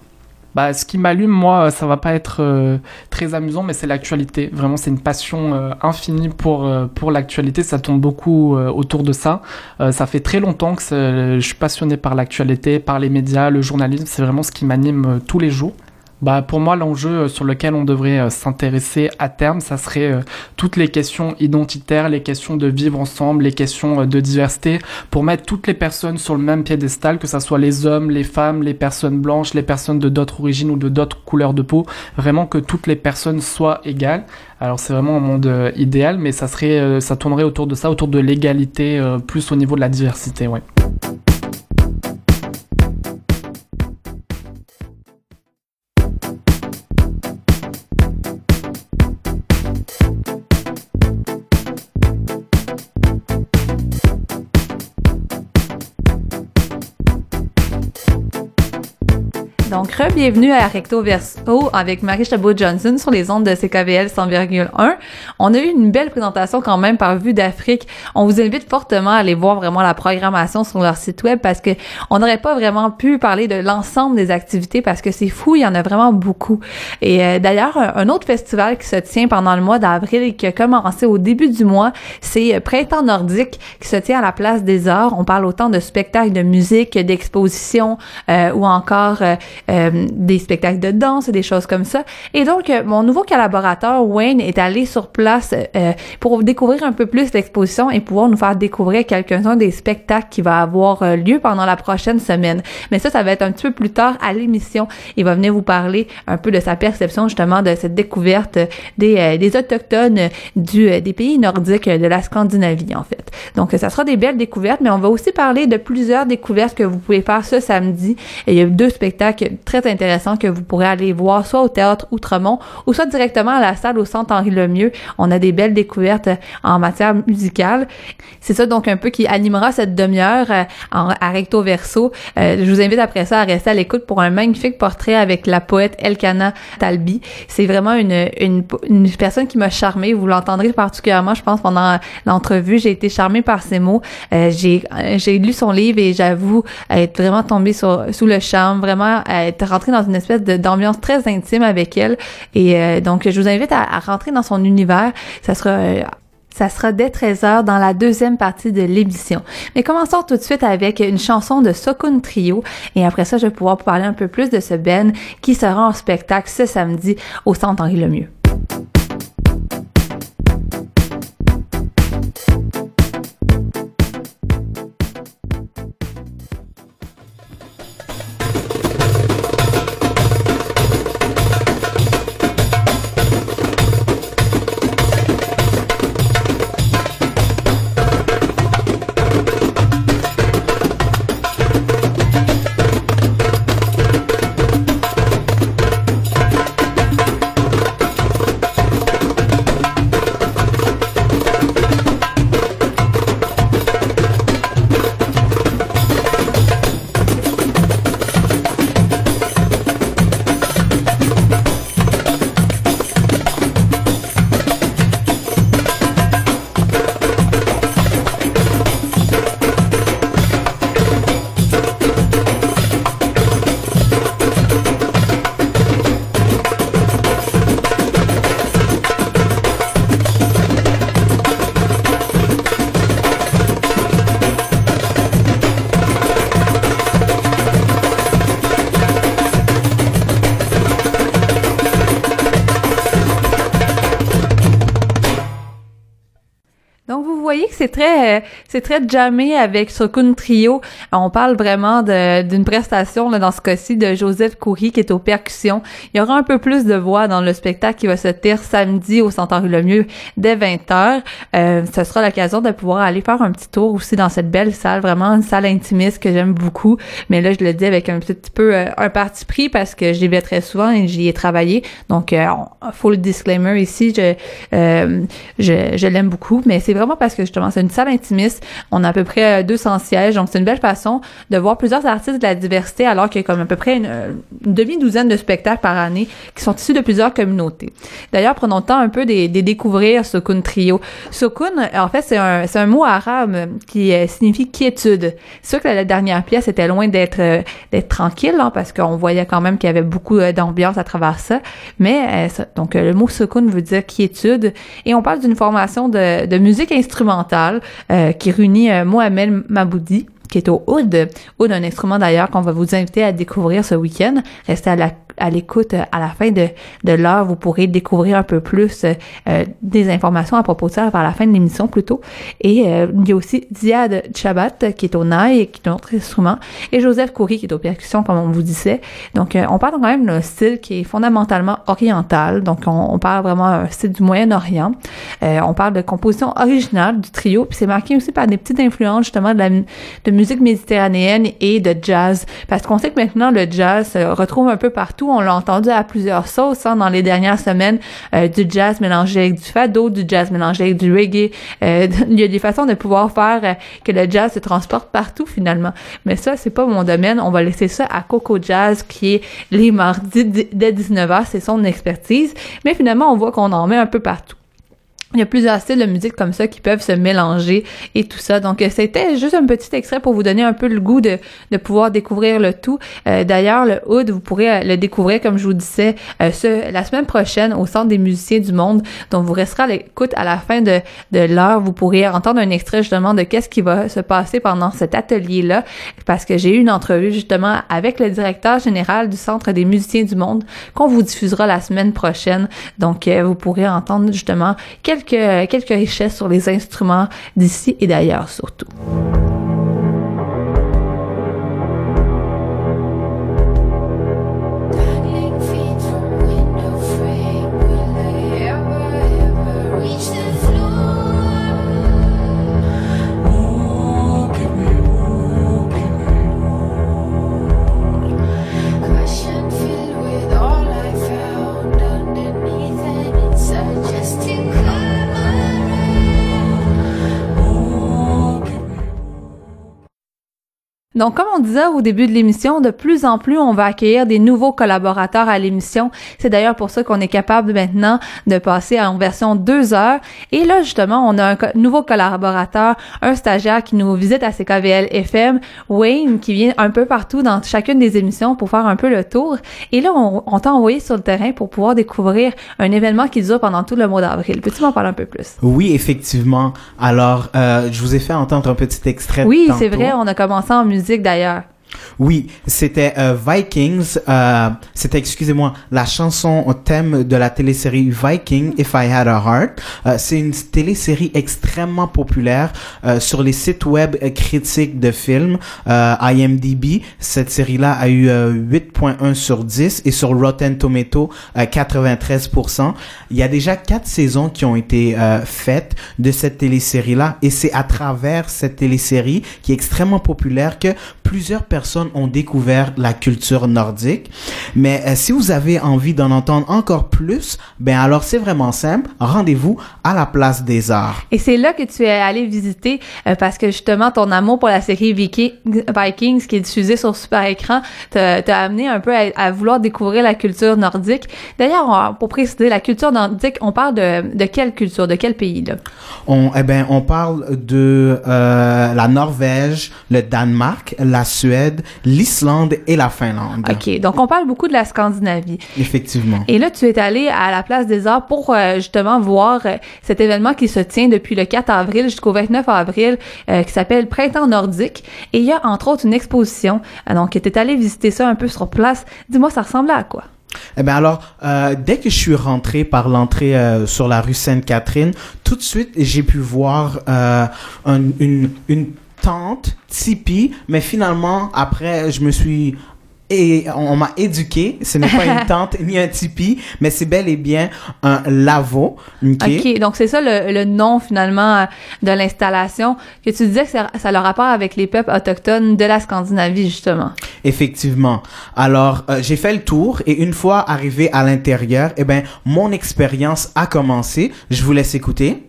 Bah, ce qui m'allume, moi, ça va pas être euh, très amusant, mais c'est l'actualité. Vraiment, c'est une passion euh, infinie pour, pour l'actualité. Ça tombe beaucoup autour de ça. ça fait très longtemps que je suis passionné par l'actualité, par les médias, le journalisme. C'est vraiment ce qui m'anime tous les jours bah, pour moi, l'enjeu euh, sur lequel on devrait euh, s'intéresser à terme, ça serait euh, toutes les questions identitaires, les questions de vivre ensemble, les questions de diversité, pour mettre toutes les personnes sur le même piédestal, que ce soit les hommes, les femmes, les personnes blanches, les personnes de d'autres origines ou de d'autres couleurs de peau, vraiment que toutes les personnes soient égales. Alors c'est vraiment un monde idéal, mais ça serait, ça tournerait autour de ça, autour de l'égalité, plus au niveau de la diversité, ouais. Donc, bienvenue à Recto Verso avec Marie Chabot-Johnson sur les ondes de CKVL 100,1. On a eu une belle présentation quand même par Vue d'Afrique. On vous invite fortement à aller voir vraiment la programmation sur leur site web parce que on n'aurait pas vraiment pu parler de l'ensemble des activités parce que c'est fou, il y en a vraiment beaucoup. Et euh, d'ailleurs, un autre festival qui se tient pendant le mois d'avril et qui a commencé au début du mois, c'est Printemps nordique qui se tient à la place des Arts. On parle autant de spectacles de musique, d'expositions euh, ou encore euh, euh, des spectacles de danse, des choses comme ça. Et donc, euh, mon nouveau collaborateur, Wayne, est allé sur place euh, pour découvrir un peu plus l'exposition et pouvoir nous faire découvrir quelques-uns des spectacles qui va avoir lieu pendant la prochaine semaine. Mais ça, ça va être un petit peu plus tard à l'émission. Il va venir vous parler un peu de sa perception justement de cette découverte des, des autochtones du, des pays nordiques de la Scandinavie, en fait. Donc, ça sera des belles découvertes, mais on va aussi parler de plusieurs découvertes que vous pouvez faire ce samedi. Il y a deux spectacles très intéressant que vous pourrez aller voir soit au théâtre Outremont ou soit directement à la salle au centre Henri Lemieux. On a des belles découvertes en matière musicale. C'est ça donc un peu qui animera cette demi-heure euh, à recto verso. Euh, je vous invite après ça à rester à l'écoute pour un magnifique portrait avec la poète Elkana Talbi. C'est vraiment une, une, une personne qui m'a charmée. Vous l'entendrez particulièrement, je pense, pendant l'entrevue. J'ai été charmée par ses mots. Euh, j'ai j'ai lu son livre et j'avoue être vraiment tombée sur, sous le charme, vraiment être rentré dans une espèce d'ambiance très intime avec elle. Et euh, donc, je vous invite à, rentrer dans son univers. Ça sera euh, ça sera dès 13h dans la deuxième partie de l'émission. Mais commençons tout de suite avec une chanson de Sokun Trio. Et après ça, je vais pouvoir parler un peu plus de ce Ben qui sera en spectacle ce samedi au Centre Henri Lemieux. C'est très, c'est très jammé avec Sokun Trio. On parle vraiment d'une prestation là, dans ce cas-ci de Joseph Coury qui est aux percussions. Il y aura un peu plus de voix dans le spectacle qui va se tenir samedi au Centre Le Mieux dès 20h. Euh, ce sera l'occasion de pouvoir aller faire un petit tour aussi dans cette belle salle, vraiment une salle intimiste que j'aime beaucoup. Mais là, je le dis avec un petit peu euh, un parti pris parce que j'y vais très souvent et j'y ai travaillé. Donc, euh, faut le disclaimer ici, je, euh, je, je l'aime beaucoup. Mais c'est vraiment parce que justement, c'est une salle intimiste. On a à peu près 200 sièges. Donc, c'est une belle façon de voir plusieurs artistes de la diversité alors qu'il y a comme à peu près une, demi-douzaine de spectacles par année qui sont issus de plusieurs communautés. D'ailleurs, prenons le temps un peu de, de découvrir Sokun Trio. Sokun, en fait, c'est un, un mot arabe qui euh, signifie quiétude. C'est sûr que la dernière pièce était loin d'être euh, tranquille, hein, parce qu'on voyait quand même qu'il y avait beaucoup euh, d'ambiance à travers ça. Mais donc le mot Sokun veut dire quiétude, et on parle d'une formation de, de musique instrumentale qui réunit Mohamed Maboudi qui au oud. Oud, un instrument d'ailleurs qu'on va vous inviter à découvrir ce week-end. Restez à la à l'écoute euh, à la fin de, de l'heure, vous pourrez découvrir un peu plus euh, euh, des informations à propos de ça vers la fin de l'émission plutôt. Et il y a aussi Diad Chabat qui est au naï, qui est un autre instrument, et Joseph Coury qui est aux percussions, comme on vous disait. Donc, on parle quand même d'un style qui est fondamentalement oriental. Donc, on, parle vraiment d'un style du Moyen-Orient. on parle de composition originale du trio, puis c'est marqué aussi par des petites influences justement de la de musique méditerranéenne et de jazz, parce qu'on sait que maintenant le jazz se retrouve un peu partout on l'a entendu à plusieurs sauces hein, dans les dernières semaines, euh, du jazz mélangé avec du fado, du jazz mélangé avec du reggae. Euh, il y a des façons de pouvoir faire euh, que le jazz se transporte partout finalement. Mais ça, c'est pas mon domaine. On va laisser ça à Coco Jazz qui est les mardis dès 19h, c'est son expertise. Mais finalement, on voit qu'on en met un peu partout. Il y a plusieurs styles de musique comme ça qui peuvent se mélanger et tout ça. Donc, euh, c'était juste un petit extrait pour vous donner un peu le goût de, de pouvoir découvrir le tout. Euh, d'ailleurs, le Hood, vous pourrez euh, le découvrir, comme je vous disais, ce, la semaine prochaine au Centre des musiciens du monde. Donc, vous resterez à l'écoute à la fin de, de l'heure. Vous pourrez entendre un extrait justement de qu'est-ce qui va se passer pendant cet atelier-là. Parce que j'ai eu une entrevue justement avec le directeur général du Centre des musiciens du monde qu'on vous diffusera la semaine prochaine. Donc, vous pourrez entendre justement quelques quelques, richesses sur les instruments d'ici et d'ailleurs surtout. Donc, comme on disait au début de l'émission, de plus en plus, on va accueillir des nouveaux collaborateurs à l'émission. C'est d'ailleurs pour ça qu'on est capable maintenant de passer en version deux heures. Et là, justement, on a un nouveau collaborateur, un stagiaire qui nous visite à CKVL FM, Wayne, qui vient un peu partout dans chacune des émissions pour faire un peu le tour. Et là, on, t'a envoyé sur le terrain pour pouvoir découvrir un événement qui dure pendant tout le mois d'avril. Peux-tu m'en parler un peu plus? Oui, effectivement. Alors, euh, je vous ai fait entendre un petit extrait. Oui, c'est vrai. On a commencé en musique d'ailleurs. Oui, c'était euh, Vikings. Euh, c'était, excusez-moi, la chanson au thème de la télésérie Viking, If I Had a Heart. Euh, c'est une télésérie extrêmement populaire euh, sur les sites web critiques de films. IMDb, cette série-là a eu 8.1 sur 10 et sur Rotten Tomato 93%. Il y a déjà quatre saisons qui ont été faites de cette télésérie-là et c'est à travers cette télésérie qui est extrêmement populaire que plusieurs personnes ont découvert la culture nordique. Mais euh, si vous avez envie d'en entendre encore plus, ben alors c'est vraiment simple. Rendez-vous à la place des arts. Et c'est là que tu es allé visiter euh, parce que justement ton amour pour la série Vikings qui est diffusée sur super écran t'a amené un peu à, vouloir découvrir la culture nordique. D'ailleurs, pour préciser la culture nordique, on parle de, de quelle culture, de quel pays là? On eh ben on parle de euh, la Norvège, le Danemark, la Suède, l'Islande et la Finlande. OK, donc on parle beaucoup de la Scandinavie. Effectivement. Et là, tu es allé à la place des arts pour euh, justement voir euh, cet événement qui se tient depuis le 4 avril jusqu'au 29 avril, euh, qui s'appelle Printemps nordique. Et il y a entre autres une exposition. donc, tu es allé visiter ça un peu sur place. Dis-moi, ça ressemblait à quoi? Eh bien alors, euh, dès que je suis rentré par l'entrée euh, sur la rue Sainte-Catherine, tout de suite j'ai pu voir euh, un- une, une tente tipi, mais finalement après je me suis et on, on m'a éduqué. Ce n'est pas une tente ni un tipi, mais c'est bel et bien un lavo. ok? OK, donc c'est ça le, le nom finalement euh, de l'installation que tu disais que ça, ça a le rapport avec les peuples autochtones de la Scandinavie justement. Effectivement. Alors, euh, j'ai fait le tour et une fois arrivé à l'intérieur, eh ben, mon expérience a commencé. Je vous laisse écouter.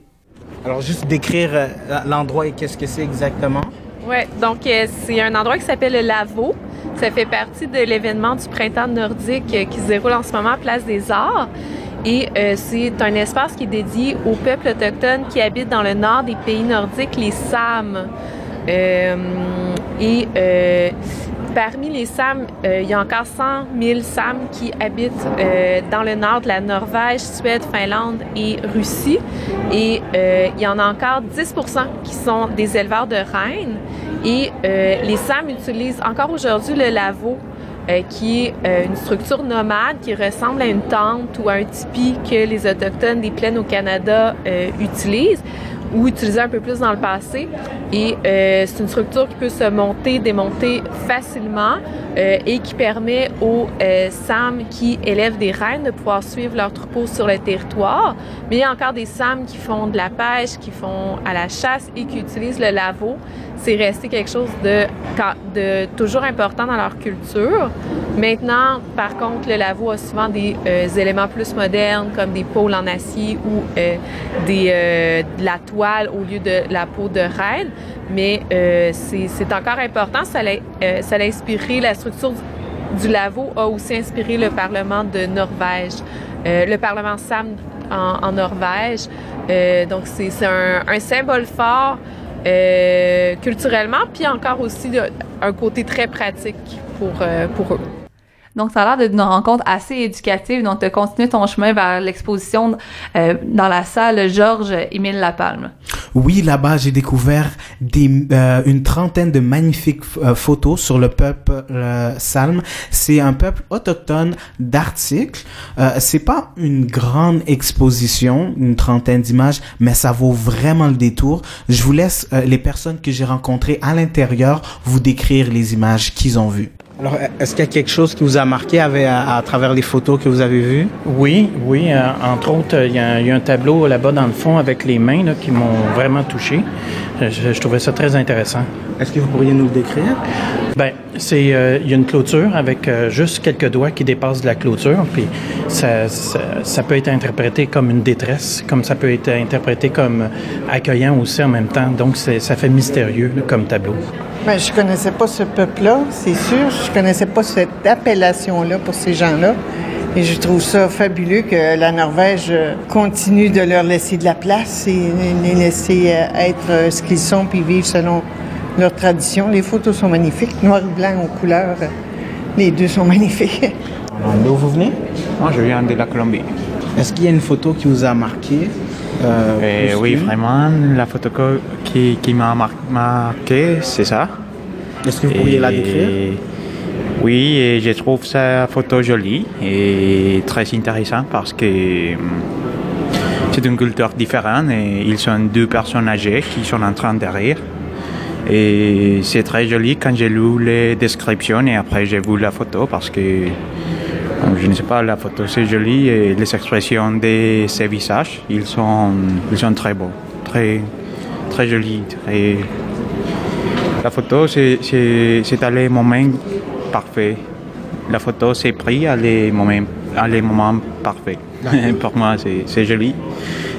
Alors, juste décrire euh, l'endroit et qu'est-ce que c'est exactement. Oui, donc euh, c'est un endroit qui s'appelle le Lavo. Ça fait partie de l'événement du printemps nordique euh, qui se déroule en ce moment à Place des Arts. Et c'est un espace qui est dédié aux peuples autochtones qui habitent dans le nord des pays nordiques, les Sams. Et parmi les Sams, euh, il y a encore 100 000 Sams qui habitent euh, dans le nord de la Norvège, Suède, Finlande et Russie. Et euh, il y en a encore 10% qui sont des éleveurs de rennes. Et les Sams utilisent encore aujourd'hui le lavo, euh, qui est une structure nomade qui ressemble à une tente ou à un tipi que les Autochtones des plaines au Canada utilisent ou utilisaient un peu plus dans le passé. Et euh, c'est une structure qui peut se monter, démonter facilement euh, et qui permet aux euh, SAM qui élèvent des rennes de pouvoir suivre leur troupeau sur le territoire. Mais il y a encore des SAM qui font de la pêche, qui font à la chasse et qui utilisent le lavo. C'est resté quelque chose de, de toujours important dans leur culture. Maintenant, par contre, le lavo a souvent des euh, éléments plus modernes comme des pôles en acier ou euh, des, euh, de la toile au lieu de la peau de reine. Mais euh, c'est encore important. Ça l'a euh, ça l'a inspiré, la structure du, du lavo a aussi inspiré le Parlement de Norvège, euh, le Parlement SAM en, en Norvège. Donc, c'est c'est un, un symbole fort euh, culturellement, puis encore aussi un côté très pratique pour, euh, pour eux. Donc, ça a l'air d'une rencontre assez éducative. Donc, tu as continué ton chemin vers l'exposition euh, dans la salle Georges-Émile Lapalme. Oui, là-bas, j'ai découvert des, euh, une trentaine de magnifiques euh, photos sur le peuple euh, Salm. C'est un peuple autochtone d'articles. Euh, c'est pas une grande exposition, une trentaine d'images, mais ça vaut vraiment le détour. Je vous laisse les personnes que j'ai rencontrées à l'intérieur vous décrire les images qu'ils ont vues. Alors, est-ce qu'il y a quelque chose qui vous a marqué avec, à, à travers les photos que vous avez vues? Oui, oui. euh, entre autres, il y, a il y a un tableau là-bas dans le fond avec les mains là, qui m'ont vraiment touché. Euh, Je, je trouvais ça très intéressant. Est-ce que vous pourriez nous le décrire? Ben, c'est euh, il y a une clôture avec euh, juste quelques doigts qui dépassent de la clôture, puis ça, ça, ça peut être interprété comme une détresse, comme ça peut être interprété comme accueillant aussi en même temps. Donc, ça fait mystérieux là, comme tableau. Ben, je connaissais pas ce peuple-là, c'est sûr. Je connaissais pas cette appellation-là pour ces gens-là. Et je trouve ça fabuleux que la Norvège euh, continue de leur laisser de la place et les laisser euh, être euh, ce qu'ils sont puis vivre selon leurs traditions. Les photos sont magnifiques, noir et blanc aux couleurs. Les deux sont magnifiques. D'où vous venez? Moi, je viens de la Colombie. Est-ce qu'il y a une photo qui vous a marqué? euh, plus oui, vraiment, la photo qui, qui m'a mar- marqué, c'est ça. Est-ce que vous pourriez la décrire? Oui, et je trouve sa photo jolie et très intéressante parce que hum, c'est une culture différente et ils sont deux personnes âgées qui sont en train de rire. Et c'est très joli quand j'ai lu les descriptions et après j'ai vu la photo parce que euh, je ne sais pas, la photo c'est joli et les expressions de ces visages, ils sont, ils sont très beaux, très, très jolis. Très... La photo c'est, c'est, c'est à les moments parfaits. La photo c'est pris à les moments, à les moments parfaits. Pour moi c'est, c'est joli.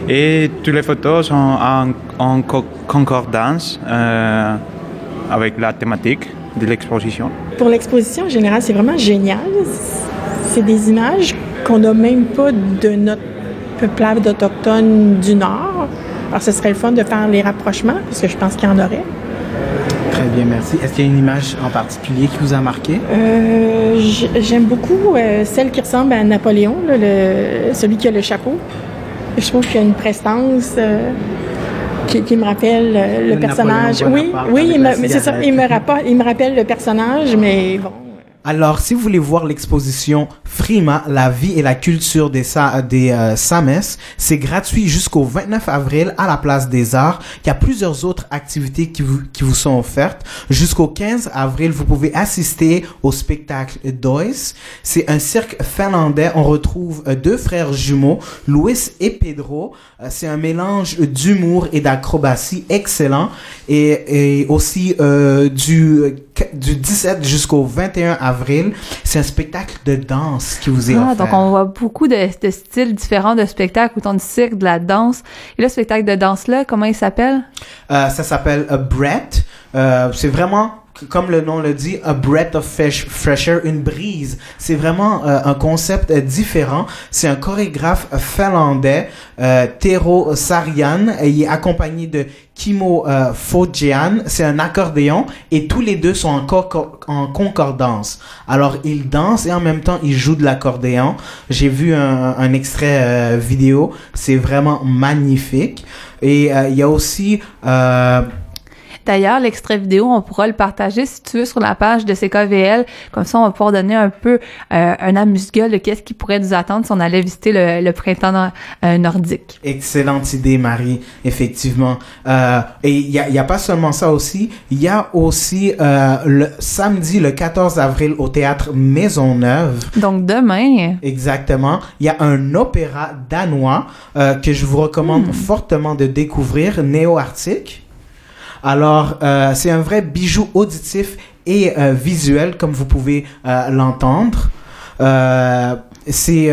Et toutes les photos sont en, en co- concordance euh, avec la thématique de l'exposition. Pour l'exposition en général, c'est vraiment génial. C'est des images qu'on n'a même pas de notre peuplade autochtone du Nord. Alors, ce serait le fun de faire les rapprochements, parce que je pense qu'il y en aurait. Très bien, merci. Est-ce qu'il y a une image en particulier qui vous a marqué? Euh, J'aime beaucoup euh, celle qui ressemble à Napoléon, là, le- celui qui a le chapeau. Je trouve qu'il y a une prestance euh, qui, qui me rappelle le Le personnage. Napoléon Oui, oui, mais c'est ça. cigarette. Il me, rappelle, il me rappelle le personnage, mais bon. Alors, si vous voulez voir l'exposition Frima, la vie et la culture des, Sa- des euh, Sames, c'est gratuit jusqu'au 29 avril à la Place des Arts. Il y a plusieurs autres activités qui vous, sont offertes. Jusqu'au 15 avril, vous pouvez assister au spectacle Dois. C'est un cirque finlandais. On retrouve euh, deux frères jumeaux, Luis et Pedro. Euh, c'est un mélange d'humour et d'acrobatie excellent. Et, et aussi euh, du, du 17 jusqu'au 21 avril, c'est un spectacle de danse qui vous est Ah, offert. donc on voit beaucoup de, de styles différents de spectacles, autant du cirque, de la danse. Et le spectacle de danse-là, comment il s'appelle? Euh, ça s'appelle a Brett. Euh, c'est vraiment, comme le nom le dit, a breath of fresh, fresh air, une brise. C'est vraiment euh, un concept euh, différent. C'est un chorégraphe finlandais, euh, Tero Sarian. Il est accompagné de Kimo euh, Fojian. C'est un accordéon et tous les deux sont en, co- en concordance. Alors ils dansent et en même temps ils jouent de l'accordéon. J'ai vu un, un extrait euh, vidéo. C'est vraiment magnifique. Et il y a aussi D'ailleurs, l'extrait vidéo, on pourra le partager si tu veux sur la page de CKVL. Comme ça, on va pouvoir donner un peu euh, un amuse-gueule de qu'est-ce qui pourrait nous attendre si on allait visiter le, le printemps nor- euh, nordique. Excellente idée, Marie, effectivement. Euh, et il y a, y a pas seulement ça aussi, il y a aussi euh, le samedi, le 14 avril, au théâtre Maisonneuve. Donc demain, Exactement. Il y a un opéra danois euh, que je vous recommande fortement de découvrir, Néo-Arctique. Alors, euh, c'est un vrai bijou auditif et euh, visuel, comme vous pouvez euh, l'entendre. Euh, c'est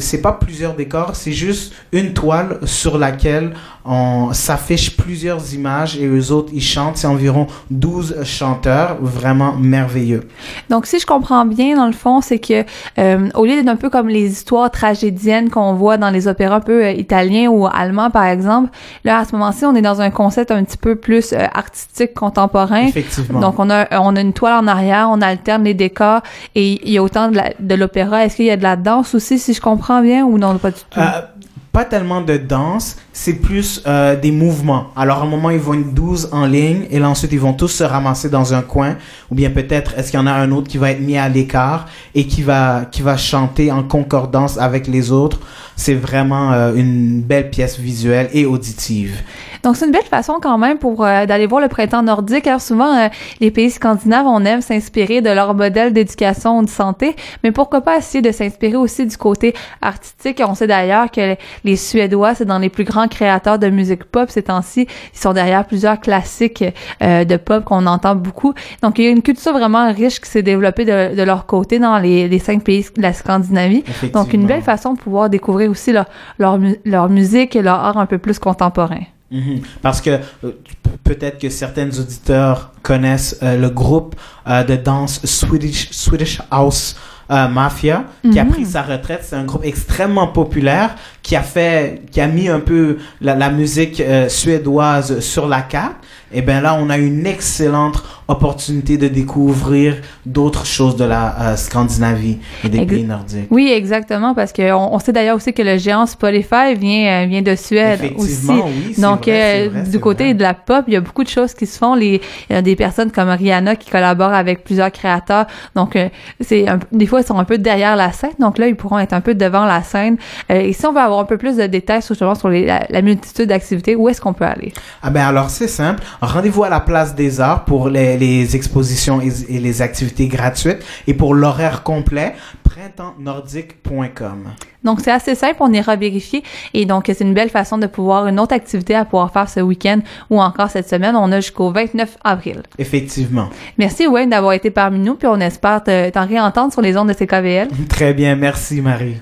c'est pas plusieurs décors, c'est juste une toile sur laquelle on s'affiche plusieurs images et eux autres ils chantent. C'est environ 12 chanteurs, vraiment merveilleux. Donc, si je comprends bien, dans le fond, c'est que euh, au lieu d'être un peu comme les histoires tragédiennes qu'on voit dans les opéras un peu euh, italiens ou allemands, par exemple, là, à ce moment-ci, on est dans un concept un petit peu plus euh, artistique, contemporain. Effectivement. Donc, on a, on a une toile en arrière, on alterne les décors et il y a autant de l'opéra. Est-ce qu'il y a de la danse aussi, si je comprends bien, ou non, pas du tout? Pas tellement de danse, c'est plus euh, des mouvements. Alors, à un moment, ils vont être 12 en ligne, et là, ensuite, ils vont tous se ramasser dans un coin, ou bien peut-être, est-ce qu'il y en a un autre qui va être mis à l'écart et qui va, qui va chanter en concordance avec les autres? C'est vraiment euh, une belle pièce visuelle et auditive. Donc, c'est une belle façon quand même pour euh, d'aller voir le printemps nordique. Alors, souvent, euh, les pays scandinaves, on aime s'inspirer de leur modèle d'éducation ou de santé, mais pourquoi pas essayer de s'inspirer aussi du côté artistique. On sait d'ailleurs que les Suédois, c'est dans les plus grands créateurs de musique pop ces temps-ci. Ils sont derrière plusieurs classiques euh, de pop qu'on entend beaucoup. Donc, il y a une culture vraiment riche qui s'est développée de, de leur côté dans les, les cinq pays de la Scandinavie. Donc, une belle façon de pouvoir découvrir aussi leur, leur, mu- leur musique et leur art un peu plus contemporain. Mhm. Parce que euh, peut-être que certains auditeurs connaissent euh, le groupe euh, de danse Swedish, Swedish House Mafia qui a Mhm. pris sa retraite. C'est un groupe extrêmement populaire qui a fait, qui a mis un peu la, la musique suédoise sur la carte. Et ben là, on a une excellente opportunité de découvrir d'autres choses de la euh, Scandinavie et des Ex- pays nordiques. Oui, exactement, parce que on, sait d'ailleurs aussi que le géant Spotify vient euh, vient de Suède aussi. Oui, Donc vrai, euh, vrai, du côté de la pop, il y a beaucoup de choses qui se font. Les il y a des personnes comme Rihanna qui collaborent avec plusieurs créateurs. Donc c'est des fois ils sont un peu derrière la scène. Donc là ils pourront être un peu devant la scène. Et si on veut avoir un peu plus de détails sur justement sur les- la, la multitude d'activités, où est-ce qu'on peut aller? Ah ben alors c'est simple. Rendez-vous à la place des arts pour les, les expositions et, et les activités gratuites et pour l'horaire complet, printemps-nordique.com. Donc, c'est assez simple, on ira vérifier. Et donc, c'est une belle façon de pouvoir, une autre activité à pouvoir faire ce week-end ou encore cette semaine. On a jusqu'au 29 avril. Effectivement. Merci, Wayne, d'avoir été parmi nous, puis on espère te- t'en réentendre sur les ondes de CKVL. Très bien, merci Marie.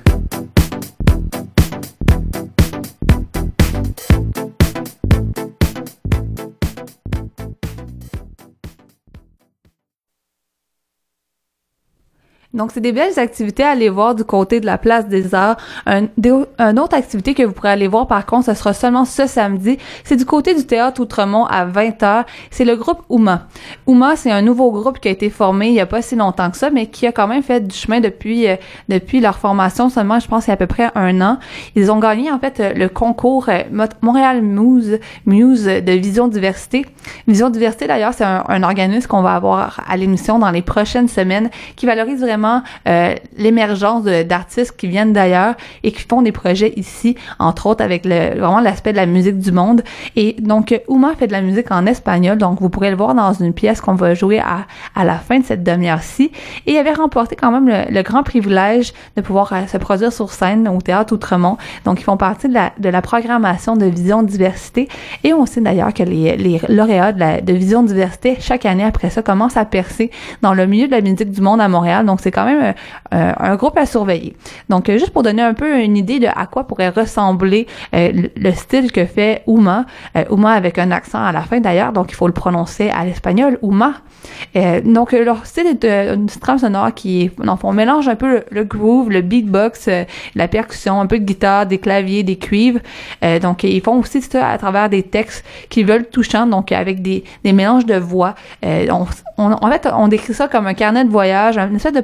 Donc, c'est des belles activités à aller voir du côté de la place des Arts. Un, une autre activité que vous pourrez aller voir, par contre, ce sera seulement ce samedi. C'est du côté du théâtre Outremont à 20h. C'est le groupe Ouma. Ouma, c'est un nouveau groupe qui a été formé il y a pas si longtemps que ça, mais qui a quand même fait du chemin depuis euh, depuis leur formation seulement, je pense, il y a à peu près un an. Ils ont gagné, en fait, le concours euh, Montréal Muse, Muse de Vision Diversité. Vision Diversité, d'ailleurs, c'est un, un organisme qu'on va avoir à l'émission dans les prochaines semaines qui valorise vraiment euh, l'émergence d'artistes qui viennent d'ailleurs et qui font des projets ici, entre autres avec le, vraiment l'aspect de la musique du monde. Et donc, Uma fait de la musique en espagnol, donc vous pourrez le voir dans une pièce qu'on va jouer à, à la fin de cette demi-heure-ci. Et avait remporté quand même le, grand privilège de pouvoir euh, se produire sur scène au Théâtre Outremont. Donc, ils font partie de la, de la programmation de Vision Diversité. Et on sait d'ailleurs que les, les lauréats de, la, de Vision Diversité, chaque année après ça, commencent à percer dans le milieu de la musique du monde à Montréal. Donc, c'est quand même euh, un groupe à surveiller. Donc, euh, juste pour donner un peu une idée de à quoi pourrait ressembler euh, le, style que fait Uma, Uma avec un accent à la fin d'ailleurs, donc il faut le prononcer à l'espagnol, Uma. donc, leur style est une trame sonore qui, donc, on mélange un peu le, groove, le beatbox, la percussion, un peu de guitare, des claviers, des cuivres. donc, ils font aussi ça à travers des textes qui veulent touchants, donc avec des, des mélanges de voix. On, en fait, on décrit ça comme un carnet de voyage, une espèce de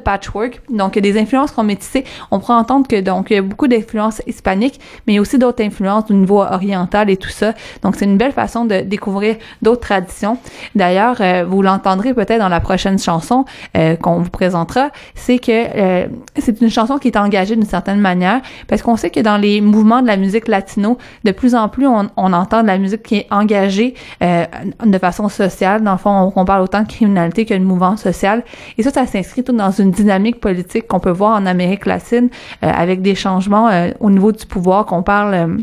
donc, il y a des influences qu'on métissées. On pourrait entendre que, donc, il y a beaucoup d'influences hispaniques, mais il y a aussi d'autres influences au niveau oriental et tout ça. Donc, c'est une belle façon de découvrir d'autres traditions. D'ailleurs, euh, vous l'entendrez peut-être dans la prochaine chanson euh, qu'on vous présentera, c'est que euh, c'est une chanson qui est engagée d'une certaine manière, parce qu'on sait que dans les mouvements de la musique latino, de plus en plus, on, on entend de la musique qui est engagée de façon sociale. Dans le fond, on, parle autant de criminalité que de mouvement social. Et ça, ça s'inscrit tout dans une dynamique politique qu'on peut voir en Amérique latine euh, avec des changements euh, au niveau du pouvoir qu'on parle euh,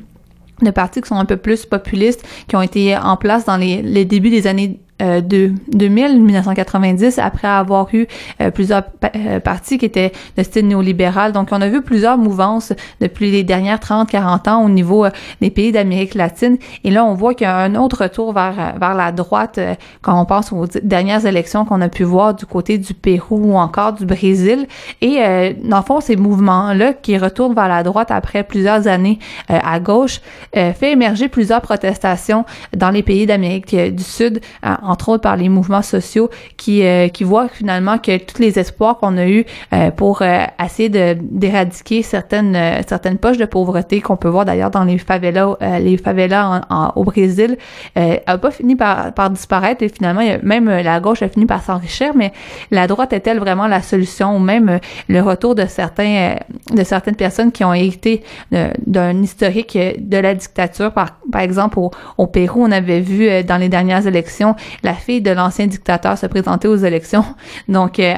de partis qui sont un peu plus populistes, qui ont été en place dans les, les débuts des années euh, de 2000, 1990, après avoir eu euh, plusieurs euh, partis qui étaient de style néolibéral. Donc, on a vu plusieurs mouvances depuis les dernières 30, 40 ans au niveau des pays d'Amérique latine. Et là, on voit qu'il y a un autre retour vers, vers la droite quand on pense aux dernières élections qu'on a pu voir du côté du Pérou ou encore du Brésil. Et dans le fond, ces mouvements-là qui retournent vers la droite après plusieurs années à gauche fait émerger plusieurs protestations dans les pays d'Amérique du Sud entre autres par les mouvements sociaux qui, euh, qui voient finalement que tous les espoirs qu'on a eus euh, pour euh, essayer d'éradiquer certaines certaines poches de pauvreté qu'on peut voir d'ailleurs dans les favelas les favelas au Brésil a pas fini par, par disparaître et finalement même la gauche a fini par s'enrichir mais la droite est-elle vraiment la solution ou même le retour de certains de certaines personnes qui ont hérité d'un historique de la dictature? Par par exemple au, au Pérou on avait vu dans les dernières élections la fille de l'ancien dictateur se présenter aux élections. Donc, euh,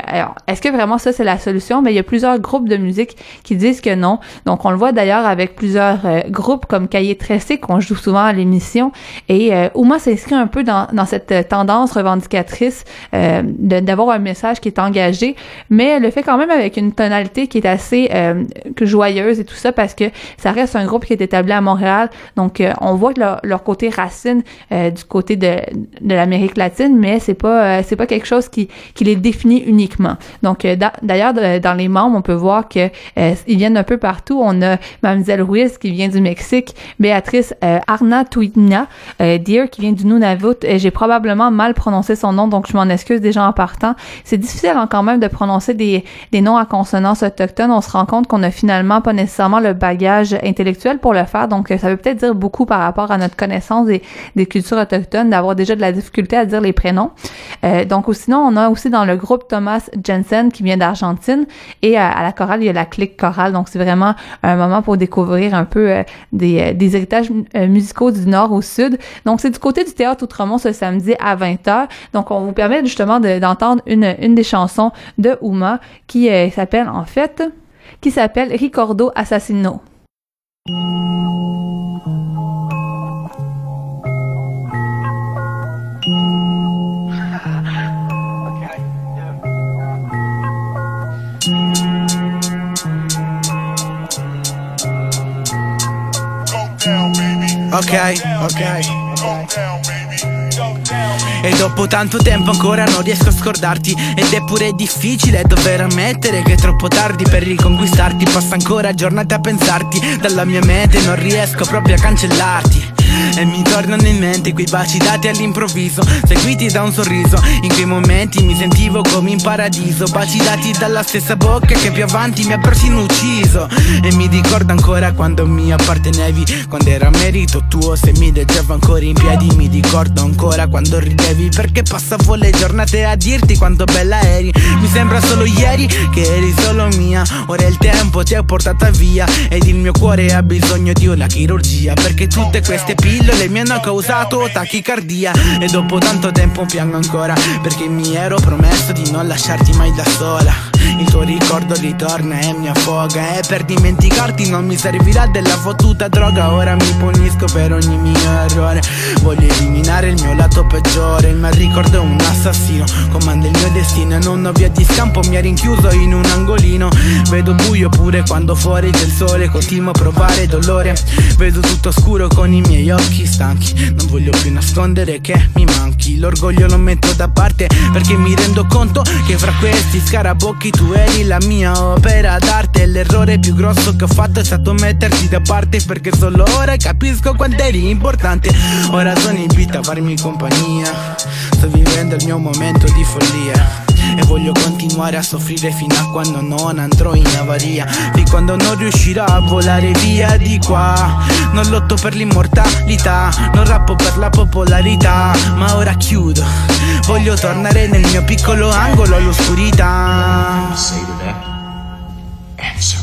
est-ce que vraiment ça, c'est la solution? Mais il y a plusieurs groupes de musique qui disent que non. Donc, on le voit d'ailleurs avec plusieurs euh, groupes comme Cahiers Tressé qu'on joue souvent à l'émission. Et euh, Ouma s'inscrit un peu dans, cette tendance revendicatrice euh, d'avoir un message qui est engagé, mais elle le fait quand même avec une tonalité qui est assez joyeuse et tout ça parce que ça reste un groupe qui est établi à Montréal. Donc, on voit leur, leur côté racine du côté de, de l'Amérique latine, mais c'est pas euh, c'est pas quelque chose qui, qui les définit uniquement. Donc euh, d'ailleurs dans les membres, on peut voir que euh, ils viennent un peu partout. On a Mademoiselle Ruiz qui vient du Mexique, Béatrice Arna Tuitna, Dear qui vient du Nunavut. J'ai probablement mal prononcé son nom, donc je m'en excuse déjà en partant. C'est difficile hein, quand même de prononcer des, des noms à consonance autochtone. On se rend compte qu'on a finalement pas nécessairement le bagage intellectuel pour le faire, donc ça veut peut-être dire beaucoup par rapport à notre connaissance des, des cultures autochtones, d'avoir déjà de la difficulté à dire les prénoms. Euh, donc sinon, on a aussi dans le groupe Thomas Jensen qui vient d'Argentine et euh, à la chorale, il y a la clique chorale. Donc c'est vraiment un moment pour découvrir un peu euh, des, des, héritages musicaux du nord au sud. Donc c'est du côté du théâtre Outremont ce samedi à 20h. Donc on vous permet justement d'entendre une, une des chansons de Uma qui s'appelle en fait qui s'appelle Ricordo Assassino. Okay, okay. E dopo tanto tempo ancora non riesco a scordarti. Ed è pure difficile dover ammettere che è troppo tardi per riconquistarti. Passa ancora giornate a pensarti. Dalla mia mente non riesco proprio a cancellarti e mi tornano in mente quei baci dati all'improvviso Seguiti da un sorriso. In quei momenti mi sentivo come in paradiso. Baci dati dalla stessa bocca che più avanti mi ha persino ucciso. E mi ricordo ancora quando mi appartenevi Quando era merito tuo. Se mi leggevo ancora in piedi Mi ricordo ancora quando ridevi. Perché passavo le giornate a dirti quanto bella eri. Mi sembra solo ieri che eri solo mia. Ora il tempo ti ha portata via. Ed il mio cuore ha bisogno di una chirurgia. Perché tutte queste pillole mi hanno causato tachicardia. E dopo tanto tempo piango ancora Perché mi ero promesso di non lasciarti mai da sola. Il tuo ricordo ritorna e mi affoga. E per dimenticarti non mi servirà della fottuta droga. Ora mi punisco per ogni mio errore. Voglio eliminare il mio lato peggiore. Il mal ricordo è un assassino. Comanda il mio destino e non ho via di scampo. Mi ha rinchiuso in un angolino. Vedo buio pure quando fuori c'è il sole. Continuo a provare dolore. Vedo tutto scuro con i miei occhi stanchi. Non voglio più nascondere che mi manchi. L'orgoglio lo metto da parte perché mi rendo conto Che fra questi scarabocchi tu eri la mia opera d'arte. L'errore più grosso che ho fatto è stato metterti da parte Perché solo ora capisco quanto eri importante. Ora sono in vita a farmi compagnia. Sto vivendo il mio momento di follia e voglio continuare a soffrire fino a quando non andrò in avaria. Fin quando non riuscirò a volare via di qua. Non lotto per l'immortalità Non rappo per la popolarità. Ma ora chiudo Voglio tornare nel mio piccolo angolo all'oscurità. Say to that, answer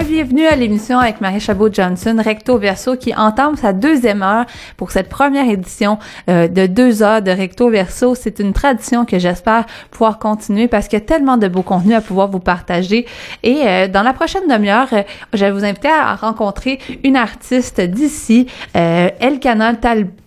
Bienvenue à l'émission avec Marie Chabot-Johnson, Recto Verso, qui entame sa deuxième heure pour cette première édition euh, de deux heures de Recto Verso. C'est une tradition que j'espère pouvoir continuer parce qu'il y a tellement de beaux contenus à pouvoir vous partager. Et euh, dans la prochaine demi-heure, euh, je vais vous inviter à rencontrer une artiste d'ici, euh, Elkana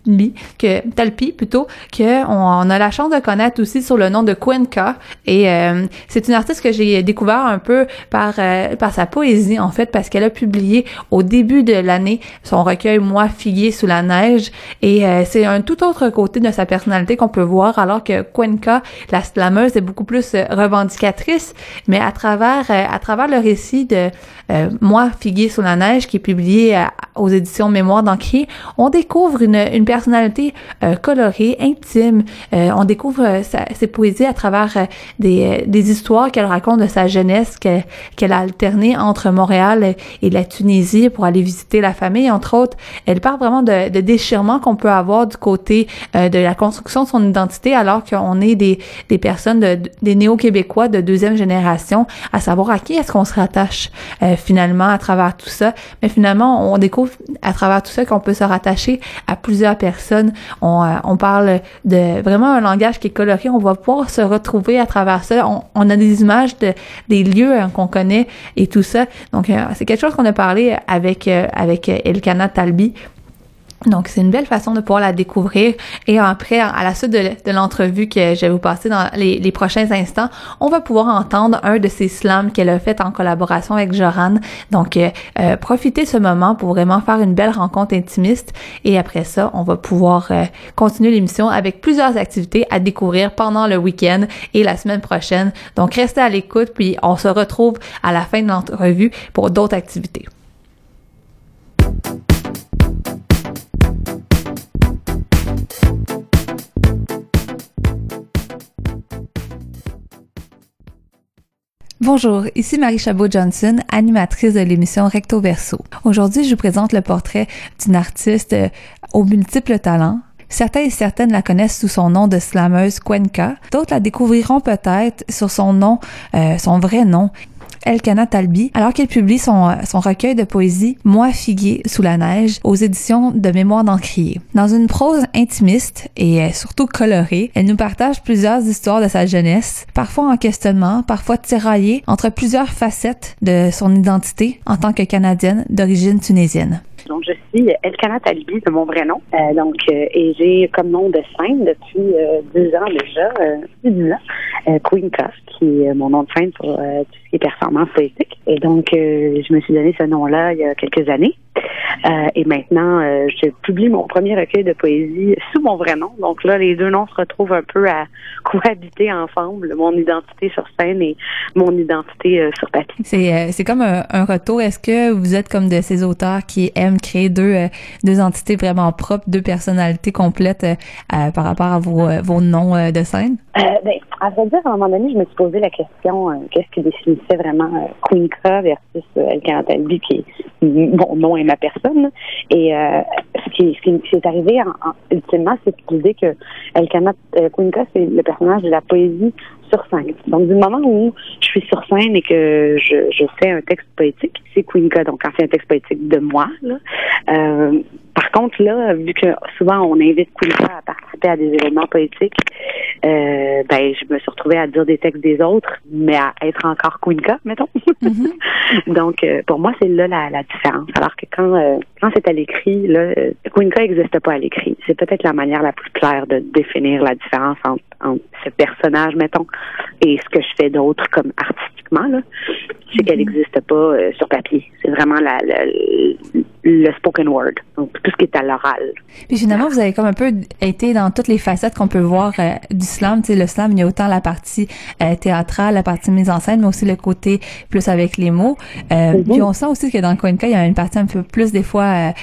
Talbi, que, Talpi plutôt, que on, on a la chance de connaître aussi sur le nom de Cuenca. Et euh, c'est une artiste que j'ai découvert un peu par, euh, par sa poésie, en fait, parce qu'elle a publié au début de l'année son recueil Moi figuier sous la neige. Et euh, c'est un tout autre côté de sa personnalité qu'on peut voir, alors que Cuenca, la slameuse, est beaucoup plus euh, revendicatrice, mais à travers, euh, à travers le récit de euh, Moi figuier sous la neige, qui est publié euh, aux éditions Mémoire d'Ancrier, on découvre une, une personnalité euh, colorée, intime. Euh, on découvre euh, sa- ses poésies à travers euh, des, euh, des histoires qu'elle raconte de sa jeunesse, que- qu'elle a alterné entre Montréal et la Tunisie pour aller visiter la famille, entre autres. Elle parle vraiment de, de déchirement qu'on peut avoir du côté de la construction de son identité, alors qu'on est des, des personnes, de, des néo-québécois de deuxième génération, à savoir à qui est-ce qu'on se rattache finalement à travers tout ça. Mais finalement, on découvre à travers tout ça qu'on peut se rattacher à plusieurs personnes. On, euh, on parle de vraiment un langage qui est coloré. On va pouvoir se retrouver à travers ça. On, a des images de des lieux hein, qu'on connaît et tout ça. Donc euh, c'est quelque chose qu'on a parlé avec euh, avec Elkana Talbi. Donc, c'est une belle façon de pouvoir la découvrir. Et après, à la suite de, l'entrevue que je vais vous passer dans les, prochains instants, on va pouvoir entendre un de ces slams qu'elle a fait en collaboration avec Joran. Donc, euh, euh, profitez ce moment pour vraiment faire une belle rencontre intimiste. Et après ça, on va pouvoir euh, continuer l'émission avec plusieurs activités à découvrir pendant le week-end et la semaine prochaine. Donc, restez à l'écoute, puis on se retrouve à la fin de l'entrevue pour d'autres activités. Bonjour, ici Marie Chabot-Johnson, animatrice de l'émission Recto Verso. Aujourd'hui, je vous présente le portrait d'une artiste euh, aux multiples talents. Certains et certaines la connaissent sous son nom de slameuse Cuenca. D'autres la découvriront peut-être sur son nom, euh, son vrai nom. Elkana Talbi alors qu'elle publie son, son recueil de poésie Moi figuier sous la neige aux éditions de Mémoire d'Encrier. Dans une prose intimiste et surtout colorée, elle nous partage plusieurs histoires de sa jeunesse, parfois en questionnement, parfois tiraillée entre plusieurs facettes de son identité en tant que Canadienne d'origine tunisienne. Donc, je suis Elkana Talibi de mon vrai nom. Euh, donc, euh, et j'ai comme nom de scène depuis euh, 10 ans déjà, euh, plus de 10 ans, euh, Queen Cuff, qui est mon nom de scène pour euh, tout ce qui est performance poétique. Et donc, euh, je me suis donné ce nom-là il y a quelques années. Euh, et maintenant, euh, je publie mon premier recueil de poésie sous mon vrai nom. Donc là, les deux noms se retrouvent un peu à cohabiter ensemble, mon identité sur scène et mon identité euh, sur papier. C'est euh, c'est comme un, un retour. Est-ce que vous êtes comme de ces auteurs qui aiment créer deux euh, deux entités vraiment propres, deux personnalités complètes euh, par rapport à vos euh, vos noms de scène? Euh, ben, à vrai dire, à un moment donné, je me suis posé la question euh, qu'est-ce qui définissait vraiment euh, Queen versus euh, Elkan Talbi, qui est mon nom et ma personne. Et euh, ce qui, arrivé en, en- ultimement, c'est l'idée que euh, Queen Ka, c'est le personnage de la poésie sur scène. Donc, du moment où je suis sur scène et que je, je fais un texte poétique, c'est Queen Ka, donc quand c'est un texte poétique de moi. Là. Euh, par contre, là, vu que souvent on invite Queen Ka à participer à des événements poétiques, euh, ben je me suis retrouvée à dire des textes des autres, mais à être encore Queen Ka, mettons. Donc, euh, pour moi, c'est là la, la différence. Alors que quand euh, quand c'est à l'écrit, là, Ka n'existe pas à l'écrit. C'est peut-être la manière la plus claire de définir la différence entre, entre ce personnage, mettons, et ce que je fais d'autre comme là. C'est qu'elle n'existe pas euh, sur papier. C'est vraiment la, la- le spoken word. Donc, tout ce qui est à l'oral. Puis finalement, vous avez comme un peu été dans toutes les facettes qu'on peut voir euh, du slam. Tu sais, le slam, il y a autant la partie euh, théâtrale, la partie mise en scène, mais aussi le côté plus avec les mots. Euh, Puis on sent aussi que dans Coinca, il y a une partie un peu plus des fois,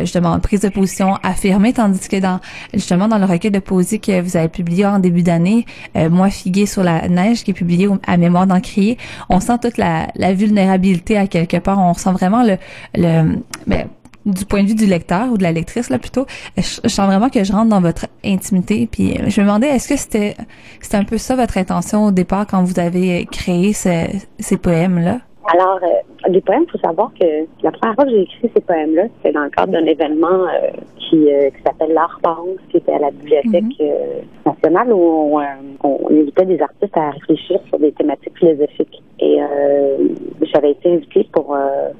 justement, prise de position affirmée, tandis que dans justement dans le recueil de poésie que vous avez publié en début d'année, Moi figué sur la neige, qui est publié à Mémoire d'Encrier, on sent toute la, vulnérabilité à quelque part. On sent vraiment le, le ben, du point de vue du lecteur ou de la lectrice là plutôt, je, sens vraiment que je rentre dans votre intimité. Puis euh, je me demandais, est-ce que c'était c'était un peu ça votre intention au départ quand vous avez créé ce- ces poèmes là? Alors, euh, les poèmes, il faut savoir que la première fois que j'ai écrit ces poèmes-là, c'était dans le cadre d'un événement euh, qui, euh, qui s'appelle l'Art Pense, qui était à la Bibliothèque euh, nationale, où on, euh, on invitait des artistes à réfléchir sur des thématiques philosophiques. Et euh, j'avais été invitée pour euh,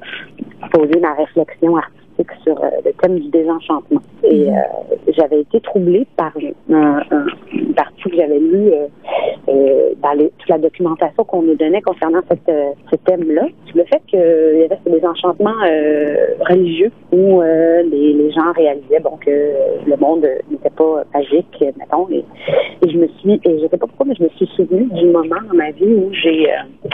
poser ma réflexion artistique sur euh, le thème du désenchantement. Et euh, j'avais été troublée par un, un- une partie que j'avais lue euh, dans les- toute la documentation qu'on nous donnait concernant cette, ce thème-là. Le fait qu'il y avait des enchantements euh, religieux où les, les gens réalisaient bon, que le monde n'était pas magique, mettons. Et, et je me suis, et je sais pas pourquoi, mais je me suis souvenue du moment dans ma vie où j'ai euh,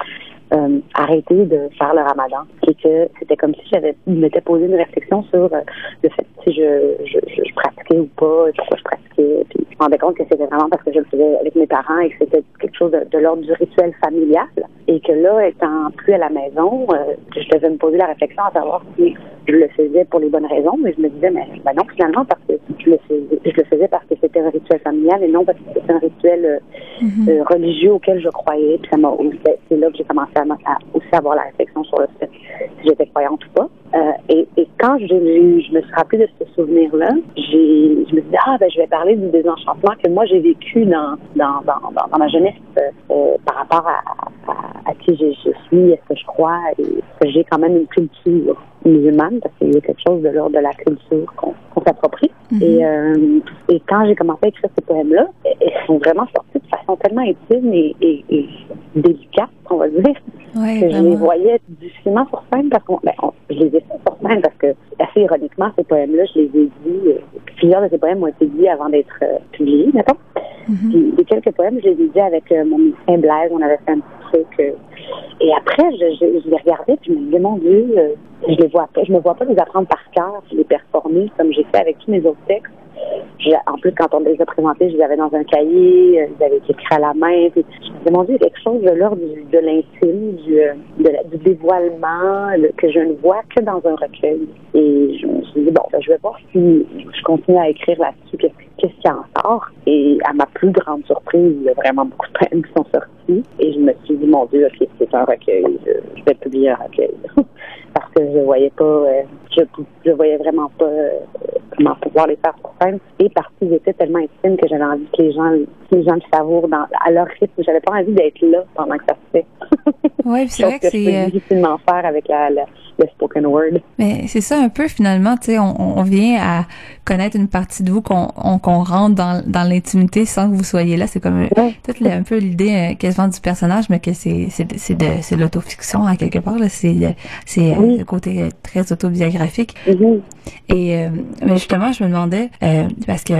euh, arrêté de faire le ramadan. Et que c'était comme si j'avais m'étais posé une réflexion sur euh, le fait si je, je, je, pratiquais ou pas, et pourquoi je pratiquais. Puis je me rendais compte que c'était vraiment parce que je le faisais avec mes parents et que c'était quelque chose de, de l'ordre du rituel familial. Et que là, étant plus à la maison, euh, je devais me poser la réflexion à savoir si je le faisais pour les bonnes raisons, mais je me disais, mais ben non, finalement, parce que je le faisais, je le faisais parce que c'était un rituel familial et non parce que c'était un rituel euh, euh, religieux auquel je croyais. Puis ça m'a c'est c'est là que j'ai commencé à, à aussi avoir la réflexion sur le fait si j'étais croyante ou pas. Euh, et, quand je me suis rappelée de ce souvenir-là, je me suis dit, ah, ben, je vais parler du désenchantement que moi j'ai vécu dans, dans, dans, dans, ma jeunesse euh, euh, par rapport à, à, à qui je, je suis, est-ce que je crois, et que j'ai quand même une culture? Musulmane, parce qu'il y a quelque chose de l'ordre de la culture qu'on s'approprie. Et, euh, et quand j'ai commencé à écrire ces poèmes-là, ils sont vraiment sortis de façon tellement intime et, et, et délicate, on va dire, Ouais, que je les voyais difficilement sur scène parce qu'on, ben, je les ai fait sur scène parce que, assez ironiquement, ces poèmes-là, je les ai dit, euh, plusieurs de ces poèmes ont été dit avant d'être euh, publiés, mettons. Les quelques poèmes, je les ai dit avec euh, mon musicien Blaise, on avait fait un petit truc. euh, et après, je, les regardais, puis je me disais, mon Dieu, euh, je les vois pas, je me vois pas les apprendre par cœur, les performer comme j'ai fait avec tous mes autres textes. En plus, quand on les a présentés, je les avais dans un cahier, ils avaient été écrits à la main. Puis je me disais, mon quelque chose de l'ordre de l'intime, du, dévoilement, le- que je ne vois que dans un recueil. Et je me suis dit, bon, ben, je vais voir si je continue à écrire là-dessus, qu'est-ce qui en sort. Et à ma plus grande surprise, il y a vraiment beaucoup de poèmes qui sont sortis. Et je me suis dit, mon Dieu, ok, c'est un recueil. Je, vais publier un recueil. Parce que je voyais pas, euh, je, je voyais vraiment pas euh, comment pouvoir les faire sur scène. Et parce qu'ils étaient tellement intimes que j'avais envie que les gens, que les gens le savourent dans, à leur rythme. J'avais pas envie d'être là pendant que ça se fait. Oui, c'est vrai que peux c'est. euh, difficilement faire avec la, la- le spoken word. Mais c'est ça un peu finalement, tu sais, on, on vient à connaître une partie de vous qu'on on- qu'on rentre dans, dans l'intimité sans que vous soyez là. C'est comme euh, toute la- un peu l'idée euh, quasiment du personnage, mais que c'est c'est de- c'est de l'autofiction à quelque part. là. C'est le- c'est euh, le côté euh, très autobiographique. Et euh, mais justement, je me demandais euh, parce que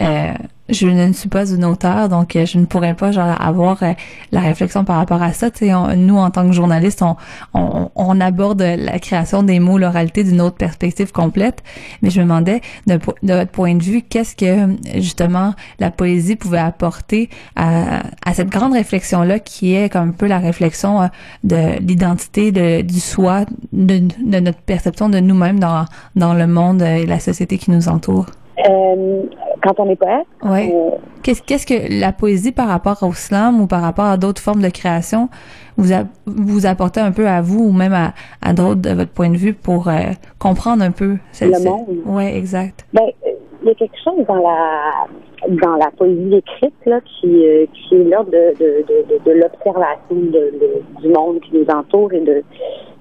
euh, je ne suis pas une auteure, donc euh, je ne pourrais pas genre avoir euh, la réflexion par rapport à ça. Tu sais, on- nous en tant que journalistes, on, on, on aborde la création des mots, l'oralité d'une autre perspective complète. Mais je me demandais de, po- de votre point de vue, qu'est-ce que justement la poésie pouvait apporter à, à cette grande réflexion là, qui est comme un peu la réflexion euh, de l'identité, de du soi, de, de notre perception de nous-mêmes dans dans le monde euh, et la société qui nous entoure? Euh, quand on est poète, Ouais. Qu'est-ce qu'est-ce que la poésie par rapport au slam ou par rapport à d'autres formes de création vous a, vous apportez un peu à vous ou même à, à d'autres de votre point de vue pour euh, comprendre un peu Le monde. Ouais, exact. Ben, euh, il y a quelque chose dans la dans la poésie écrite là qui euh, qui est là de de de, de, l'observation de, du monde qui nous entoure et de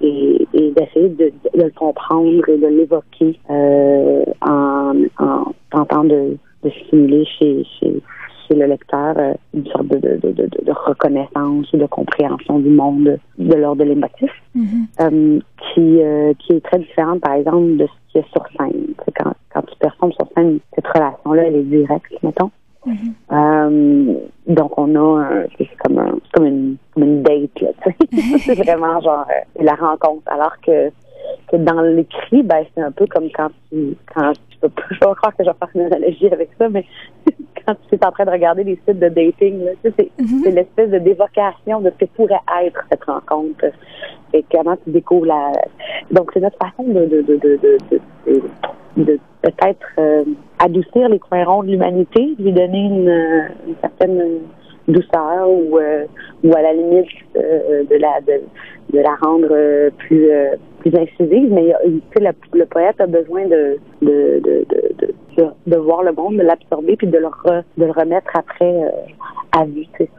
et, et d'essayer de, de le comprendre et de l'évoquer euh, en, en tentant de, de stimuler chez chez chez le lecteur euh, une sorte de, de, de, de, de reconnaissance ou de compréhension du monde de l'ordre de l'émotif euh, qui, euh, qui est très différente, par exemple, de ce qu'il y a sur scène. Quand, quand tu performes sur scène, cette relation-là, elle est directe, mettons. Euh, donc, on a un, c'est comme, un, comme, une, comme une date, là, tu sais. c'est vraiment genre la rencontre. Alors que, que dans l'écrit, ben, c'est un peu comme quand tu, quand tu peux pas, je croire que je vais faire une analogie avec ça, mais quand tu es en train de regarder des sites de dating, tu sais, c'est, l'espèce de dévocation de ce que pourrait être cette rencontre. Et comment tu découvres la. Donc, c'est notre façon de, de, de, de, de, de- de peut-être euh, adoucir les coins ronds de l'humanité, lui donner une, une certaine douceur ou, euh, ou à la limite euh, de la de, de la rendre euh, plus plus incisive. Mais le, le poète a besoin de de, de, de, de, de- voir le monde, de l'absorber puis de le re- de le remettre après à sais.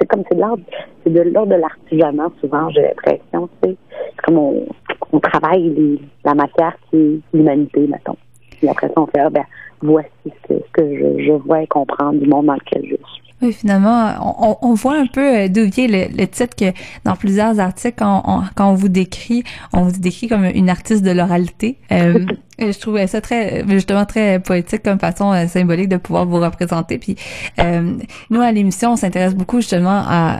C'est comme c'est de l'ordre c'est de l'ordre de l'artisanat souvent, j'ai l'impression. C'est comme on, on travaille les- la matière qui est l'humanité, mettons. Puis après ça, on fait, ah, ben, voici ce que, ce que je, je vois et comprends du monde dans lequel je suis. Oui, finalement, on, on- on voit un peu euh, d'où vient le, le titre que dans plusieurs articles, quand on, quand on vous décrit, on vous décrit comme une artiste de l'oralité. Euh, je trouvais ça très, justement, très poétique comme façon euh, symbolique de pouvoir vous représenter. Puis, euh, nous, à l'émission, on s'intéresse beaucoup justement à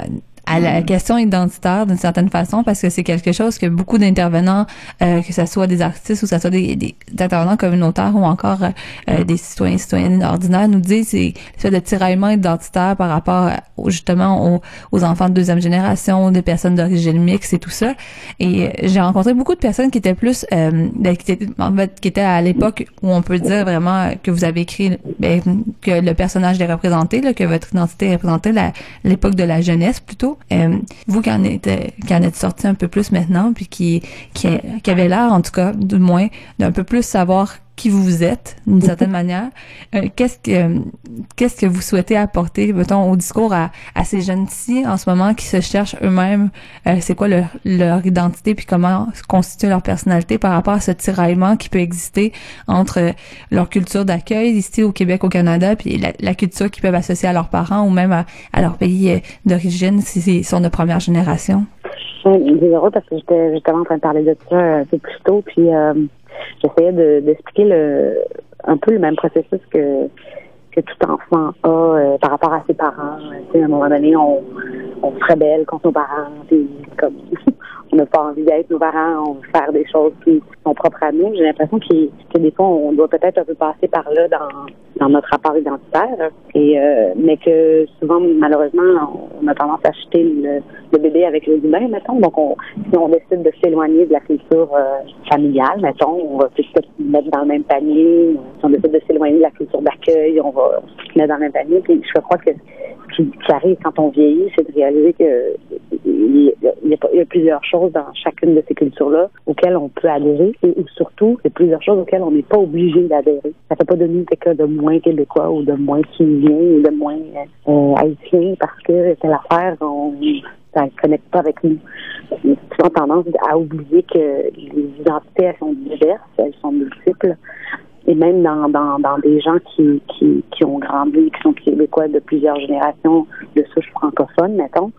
à la question identitaire d'une certaine façon parce que c'est quelque chose que beaucoup d'intervenants, euh, que ce soit des artistes ou que ce soit des, des intervenants communautaires ou encore euh, euh, des citoyens citoyennes ordinaires nous disent c'est l'espèce de tiraillement identitaire par rapport justement aux, aux enfants de deuxième génération, des personnes d'origine mixte et tout ça. Et euh, j'ai rencontré beaucoup de personnes qui étaient plus euh, ben, qui étaient en fait qui étaient à l'époque où on peut dire vraiment que vous avez écrit ben, que le personnage est représenté, là, que votre identité est représentée l'époque de la jeunesse plutôt. Euh, vous qui en êtes qui en êtes sorti un peu plus maintenant, puis qui qui, qui avait l'air en tout cas du moins d'un peu plus savoir qui vous êtes d'une certaine manière. Euh, qu'est-ce que qu'est-ce que vous souhaitez apporter, mettons, au discours à, à ces jeunes-ci en ce moment qui se cherchent eux-mêmes, euh, c'est quoi leur, leur identité puis comment se constitue leur personnalité par rapport à ce tiraillement qui peut exister entre euh, leur culture d'accueil ici au Québec, au Canada, puis la, la culture qu'ils peuvent associer à leurs parents ou même à, à leur pays euh, d'origine si c'est sont de première génération? Heureux parce que j'étais justement en train de parler de ça un peu plus tôt, puis euh, j'essayais de- d'expliquer le un peu le même processus que que tout enfant a euh, par rapport à ses parents. Tu sais, à un moment donné, on, on se rebelle contre nos parents, puis comme on n'a pas envie d'être nos parents, on veut faire des choses qui sont propres à nous. J'ai l'impression qu'il- que des fois, on doit peut-être un peu passer par là dans dans notre rapport identitaire. Et euh, mais que souvent, malheureusement, on a tendance à acheter le, le bébé avec les humains, mettons. Donc, on, si on décide de s'éloigner de la culture euh, familiale, mettons, on va peut-être mettre dans le même panier. Si on décide de s'éloigner de la culture d'accueil, on va se mettre dans le même panier. Puis je crois que qui, arrive quand on vieillit, c'est de réaliser que il y, y a- plusieurs choses dans chacune de ces cultures-là auxquelles on peut adhérer et ou surtout, il y a plusieurs choses auxquelles on n'est pas obligé d'adhérer. Ça fait pas de nous quelqu'un de moins québécois ou de moins tunisien ou de moins euh, haïtien parce que telle affaire, on ça ne connecte pas avec nous. On a souvent tendance à oublier que les identités, sont diverses, elles sont multiples. Et même dans, dans, dans des gens qui, qui, qui ont grandi, qui sont québécois de plusieurs générations de souche francophone, mettons,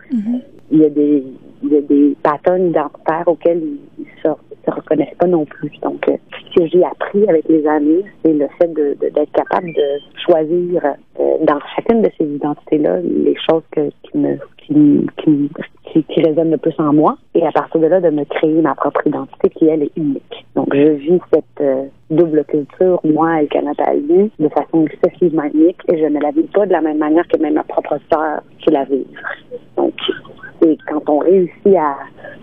il y a des il y a des patterns identitaires auxquels ils se, se reconnaissent pas non plus. Donc, euh, ce que j'ai appris avec les années, c'est le fait de- de- d'être capable de choisir euh, dans chacune de ces identités-là les choses que, qui me qui, qui, me- qui, qui résonnent le plus en moi et à partir de là de me créer ma propre identité qui elle est unique. Donc je vis cette euh, double culture, moi et le de façon excessivement unique et je ne la vis pas de la même manière que même ma propre sœur qui la vit. Donc et quand on réussit à,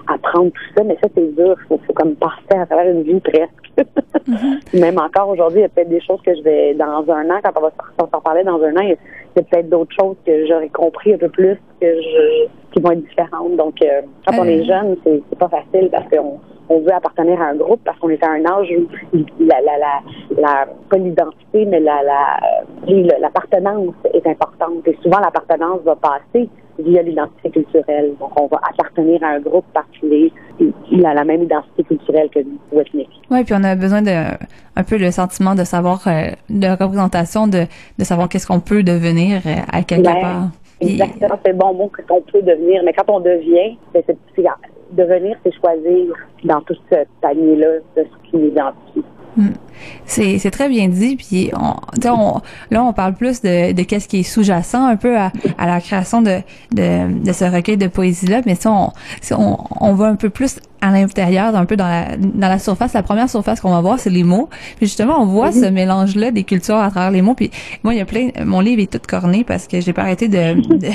à prendre tout ça, mais ça c'est dur, faut, faut comme passer à travers une vie presque. Même encore aujourd'hui, il y a peut-être des choses que je vais dans un an, quand on va s'en s'en parler dans un an, il y a, a peut-être d'autres choses que j'aurais compris un peu plus que je qui vont être différentes. Donc euh, quand on est jeune, c'est c'est pas facile parce qu'on on veut appartenir à un groupe parce qu'on est à un âge où la, la, la, la pas l'identité, mais la, la, le- l'appartenance est importante. Et souvent, l'appartenance va passer via l'identité culturelle. Donc, on va appartenir à un groupe parce qu'il a la même identité culturelle que nous, ou ethnique. Oui, puis on a besoin de un peu le sentiment de savoir, euh, de représentation, de, de savoir qu'est-ce qu'on peut devenir euh, à quelque part. Exactement, c'est le bon mot qu'on peut devenir. Mais quand on devient, ben, c'est, c'est- devenir, c'est choisir dans tout ce panier-là de ce qui nous identifie. Mm. C'est c'est très bien dit. Puis on, on, là, on parle plus de, de qu'est-ce qui est sous-jacent un peu à, à la création de, de, de ce recueil de poésie-là. Mais si on, si on, on va un peu plus à l'intérieur, un peu dans la, dans la surface, la première surface qu'on va voir, c'est les mots. Puis justement, on voit ce mélange-là des cultures à travers les mots. Puis moi, il y a plein, mon livre est tout corné parce que j'ai pas arrêté de, de,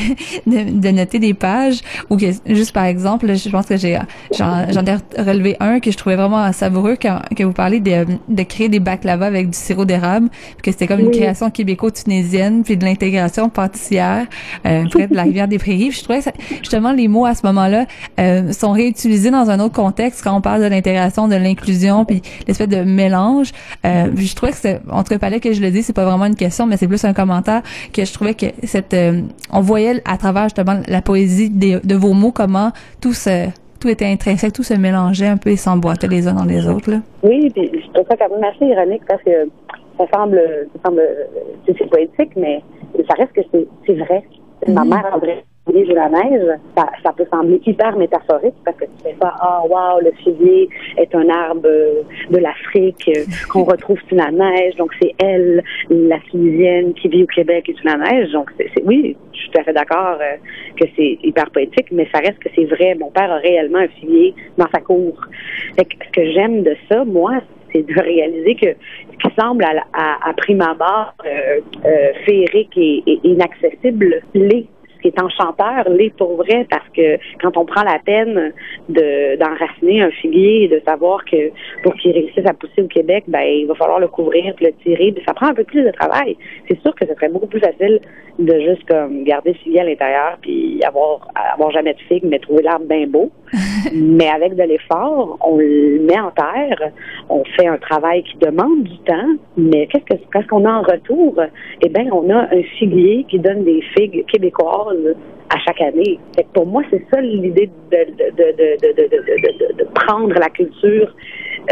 de, de noter des pages ou que, juste par exemple, je pense que j'ai, j'en, j'en ai relevé un que je trouvais vraiment savoureux quand, que vous parlez de, de créer des baklava avec du sirop d'érable, que c'était comme une Oui. création québéco-tunisienne, puis de l'intégration pâtissière euh, près de la rivière des Prairies. Puis je trouvais que ça- justement les mots à ce moment-là euh, sont réutilisés dans un autre contexte quand on parle de l'intégration, de l'inclusion, puis l'espèce de mélange. Euh, puis je trouvais que c'est, en tout cas, il fallait que je le dise, c'est pas vraiment une question, mais c'est plus un commentaire que je trouvais que cette, euh, on voyait à travers justement la poésie des- de vos mots comment tout se, tout était intrinsèque, tout se mélangeait un peu et s'emboîtait les uns dans les autres là. Oui, puis je trouve ça quand même assez ironique parce que ça semble, ça semble, c'est poétique, mais ça reste que c'est vrai. Ma mère a vrai de la neige, ça, ça peut sembler hyper métaphorique parce que tu fais pas ah wow le figuier est un arbre euh, de l'Afrique euh, qu'on retrouve sous la neige donc c'est elle la tunisienne qui vit au Québec et sous la neige donc c'est oui je suis tout à fait d'accord euh, que c'est hyper poétique mais ça reste que c'est vrai mon père a réellement un figuier dans sa cour. Fait que ce que j'aime de ça moi c'est de réaliser que ce qui semble à, à, à prime abord euh, féerique et, et inaccessible l'est qui est enchanteur l'est pour vrai parce que quand on prend la peine de d'enraciner un figuier et de savoir que pour qu'il réussisse à pousser au Québec, ben il va falloir le couvrir, le tirer, ça prend un peu plus de travail. C'est sûr que ce serait beaucoup plus facile de juste comme garder le figuier à l'intérieur puis avoir avoir jamais de figues, mais trouver l'arbre bien beau. mais avec de l'effort, on le met en terre, on fait un travail qui demande du temps, mais qu'est-ce que qu'est-ce qu'on a en retour Eh bien, on a un figuier qui donne des figues québécoises à chaque année. Pour moi, c'est ça l'idée de prendre la culture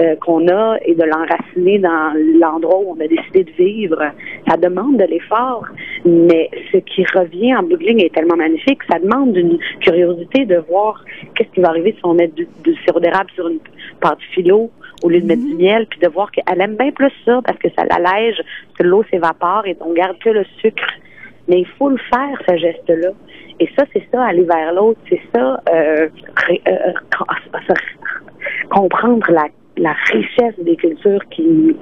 euh, qu'on a et de l'enraciner dans l'endroit où on a décidé de vivre. Ça demande de l'effort, mais ce qui revient en bout de ligne est tellement magnifique. Ça demande une curiosité de voir qu'est-ce qui va arriver si on met du, du sirop d'érable sur une pâte philo au lieu de mettre du miel, puis de voir qu'elle aime bien plus ça parce que ça l'allège, que l'eau s'évapore et on garde que le sucre. Mais il faut le faire, ce geste-là. Et ça, c'est ça, aller vers l'autre. C'est ça, euh, ré- euh, com- comprendre la, la richesse des cultures qui,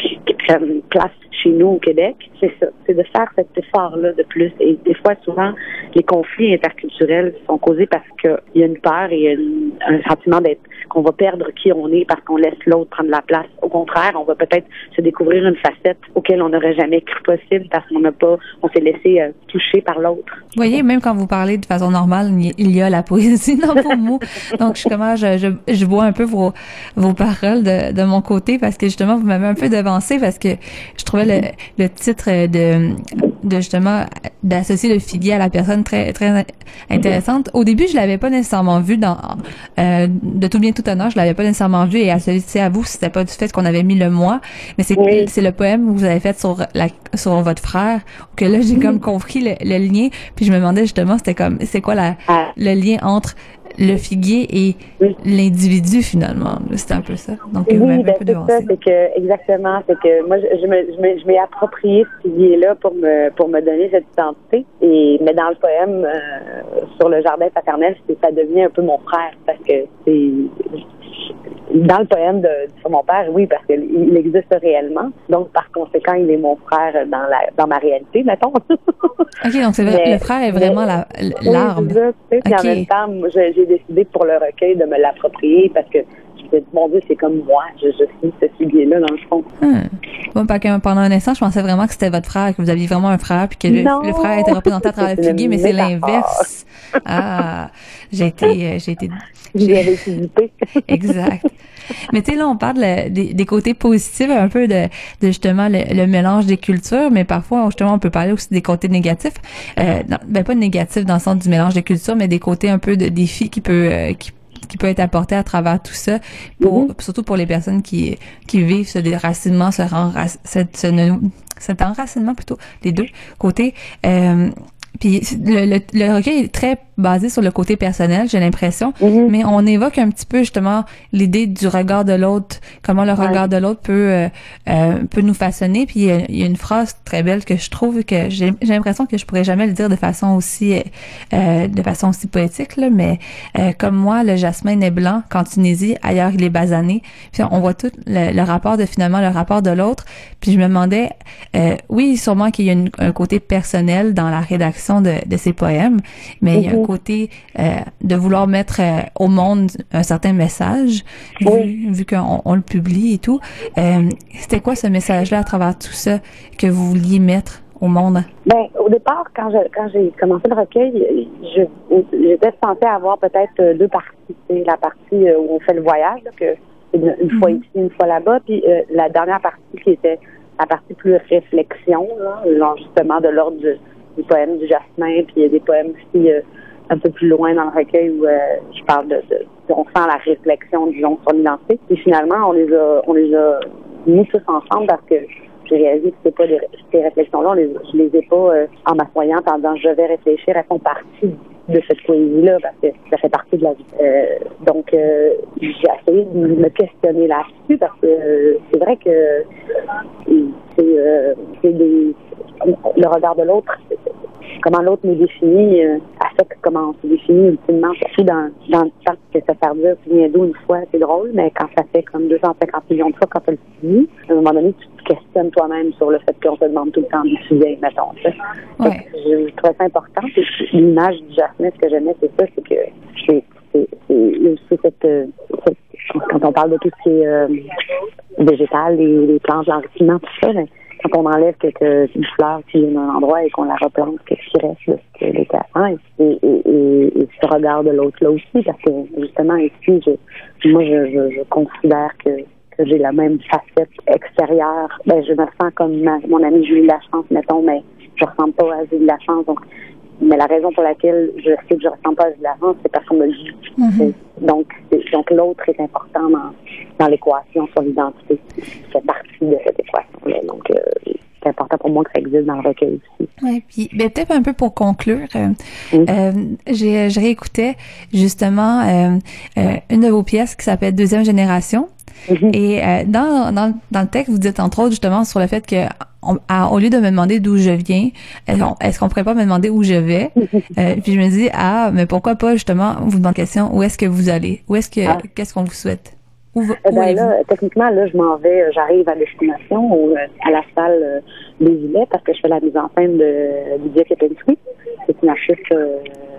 prennent place chez nous au Québec, c'est ça, c'est de faire cet effort-là de plus. Et des fois, souvent, les conflits interculturels sont causés parce qu'il y a une peur et un sentiment d'être qu'on va perdre qui on est parce qu'on laisse l'autre prendre la place. Au contraire, on va peut-être se découvrir une facette auquelle on n'aurait jamais cru possible parce qu'on n'a pas, on s'est laissé euh, toucher par l'autre. Vous voyez, même quand vous parlez de façon normale, il y- a la poésie dans vos mots. Donc, je, je vois un peu vos, vos paroles de, de mon côté parce que justement, vous m'avez un peu devancé parce que je trouvais le, le titre de, de justement d'associer le figuier à la personne très très intéressante. Au début, je l'avais pas nécessairement vu dans euh, de tout bien tout honneur, je l'avais pas nécessairement vu et associé à vous, c'était pas du fait qu'on avait mis le moi, mais c'est c'est le poème que vous avez fait sur la sur votre frère que là j'ai comme compris le, le lien. Puis je me demandais justement c'était comme c'est quoi la le lien entre le figuier et l'individu finalement. C'était un peu ça. Donc vous m'avez Oui, ben, un peu c'est ça, devancé c'est que exactement, c'est que moi je, je me je me- je m'ai approprié ce pilier-là pour me pour me donner cette identité. Et mais dans le poème euh, sur le jardin paternel, c'est ça devient un peu mon frère parce que c'est dans le poème de, sur mon père, oui, parce qu'il il existe réellement. Donc par conséquent, il est mon frère dans la dans ma réalité, mettons. ok donc c'est vrai le frère est vraiment mais- la Oui, l'arbre c'est ça, tu sais, puis Ok. en même temps, j'ai décidé pour le recueil de me l'approprier parce que me dit, mon Dieu, c'est comme moi, je, je suis ce figuier-là dans le fond. Hmm. Moi, pendant un instant, je pensais vraiment que c'était votre frère, que vous aviez vraiment un frère, puis que le, frère était représenté à travers le figuier, mais c'est l'inverse. Ah, j'ai été, euh, j'ai été. Exact. Mais tu sais, là, on parle des, des côtés positifs, un peu de, de justement le, le mélange des cultures, mais parfois, justement, on peut parler aussi des côtés négatifs. Euh, non, ben, pas négatifs dans le sens du mélange des cultures, mais des côtés un peu de défis qui peut, euh, qui qui peut être apporté à travers tout ça, pour, surtout pour les personnes qui, qui vivent ce déracinement, ce, cette, ce cet enracinement plutôt, les deux côtés. Euh, puis le, le, le recueil est très basé sur le côté personnel, j'ai l'impression, mais on évoque un petit peu justement l'idée du regard de l'autre, comment le regard de l'autre peut euh, euh, peut nous façonner. Puis il y, a, une phrase très belle que je trouve que j'ai l'impression que je pourrais jamais le dire de façon aussi euh, euh, de façon aussi poétique là, mais euh, comme moi, le jasmin est blanc qu'en Tunisie, ailleurs il est basané. Puis on voit tout le, le rapport de finalement le rapport de l'autre. Puis je me demandais, euh, oui, sûrement qu'il y a une- un côté personnel dans la rédaction de, de ces poèmes, mais il y a un Mhm. Côté euh, de vouloir mettre euh, au monde un certain message, vu, vu qu'on on le publie et tout. Euh, C'était quoi ce message-là à travers tout ça que vous vouliez mettre au monde? Ben, au départ, quand je, quand j'ai commencé le recueil, je, j'étais censée avoir peut-être deux parties. C'est la partie où on fait le voyage, là, que une, fois ici, une fois là-bas, puis euh, la dernière partie qui était la partie plus réflexion, là, genre justement de l'ordre du, du poème du jasmin, puis il y a des poèmes aussi euh, un peu plus loin dans le recueil où euh, je parle de, de- on sent la réflexion disons sur l'identité. Et finalement, on les a on les a mis tous ensemble parce que j'ai réalisé que c'est pas des, ces réflexions-là, je les ai pas euh, en m'assoyant en disant je vais réfléchir, elles font partie de cette poésie-là parce que ça fait partie de la vie. Euh, donc, euh, j'ai essayé de me questionner là-dessus parce que euh, c'est vrai que euh, c'est euh, c'est des le regard de l'autre, comment l'autre nous définit, euh, affecte comment on se définit ultimement, surtout dans, dans le temps que ça fait dire tu viens d'où une fois, c'est drôle, mais quand ça fait comme 250 millions de fois quand tu le dis, à un moment donné, tu te questionnes toi-même sur le fait qu'on te demande tout le temps d'où tu viens, mettons. que Je, trouvais ça important. L'image du jasmin, ce que j'aimais, c'est ça, c'est que c'est c'est- c'est aussi cette, euh, cette- quand on parle de tout ce qui est euh, végétal, les, les plantes, l'enrichissement, tout ça, ben, quand on enlève quelques une fleur qui vient d'un endroit et qu'on la replante, qu'est-ce qui reste de ce qu'elle était avant, et, et, et, et ce regard de l'autre là aussi, parce que justement ici, je, moi je, je, je considère que, que j'ai la même facette extérieure. Ben, je me sens comme ma- mon ami Julie Lachance, mettons, mais je ressemble pas à Julie Lachance. Donc, mais la raison pour laquelle je sais que je ressemble pas à Julie Lachance, c'est parce qu'on me le dit. Mhm. Donc, donc l'autre est important dans, dans l'équation sur l'identité. C'est partie de cette équation-là. Donc, euh, c'est important pour moi que ça existe dans le recueil aussi. Ouais, puis ben, peut-être un peu pour conclure, euh, euh, j'ai je réécoutais justement euh, euh, une de vos pièces qui s'appelle Deuxième génération. Et euh, dans, dans, dans le texte, vous dites entre autres justement sur le fait que on- à- au lieu de me demander d'où je viens, est-ce qu'on- pourrait pas me demander où je vais? Euh, Puis je me dis ah mais pourquoi pas justement vous demander la question où est-ce que vous allez? Où est-ce que qu'est-ce qu'on vous souhaite? Où, Eh ben là, techniquement, là, je m'en vais, euh, j'arrive à destination, au, euh, à la salle euh, des Villets, parce que je fais la mise en scène de Lydia Kepinski. C'est une artiste,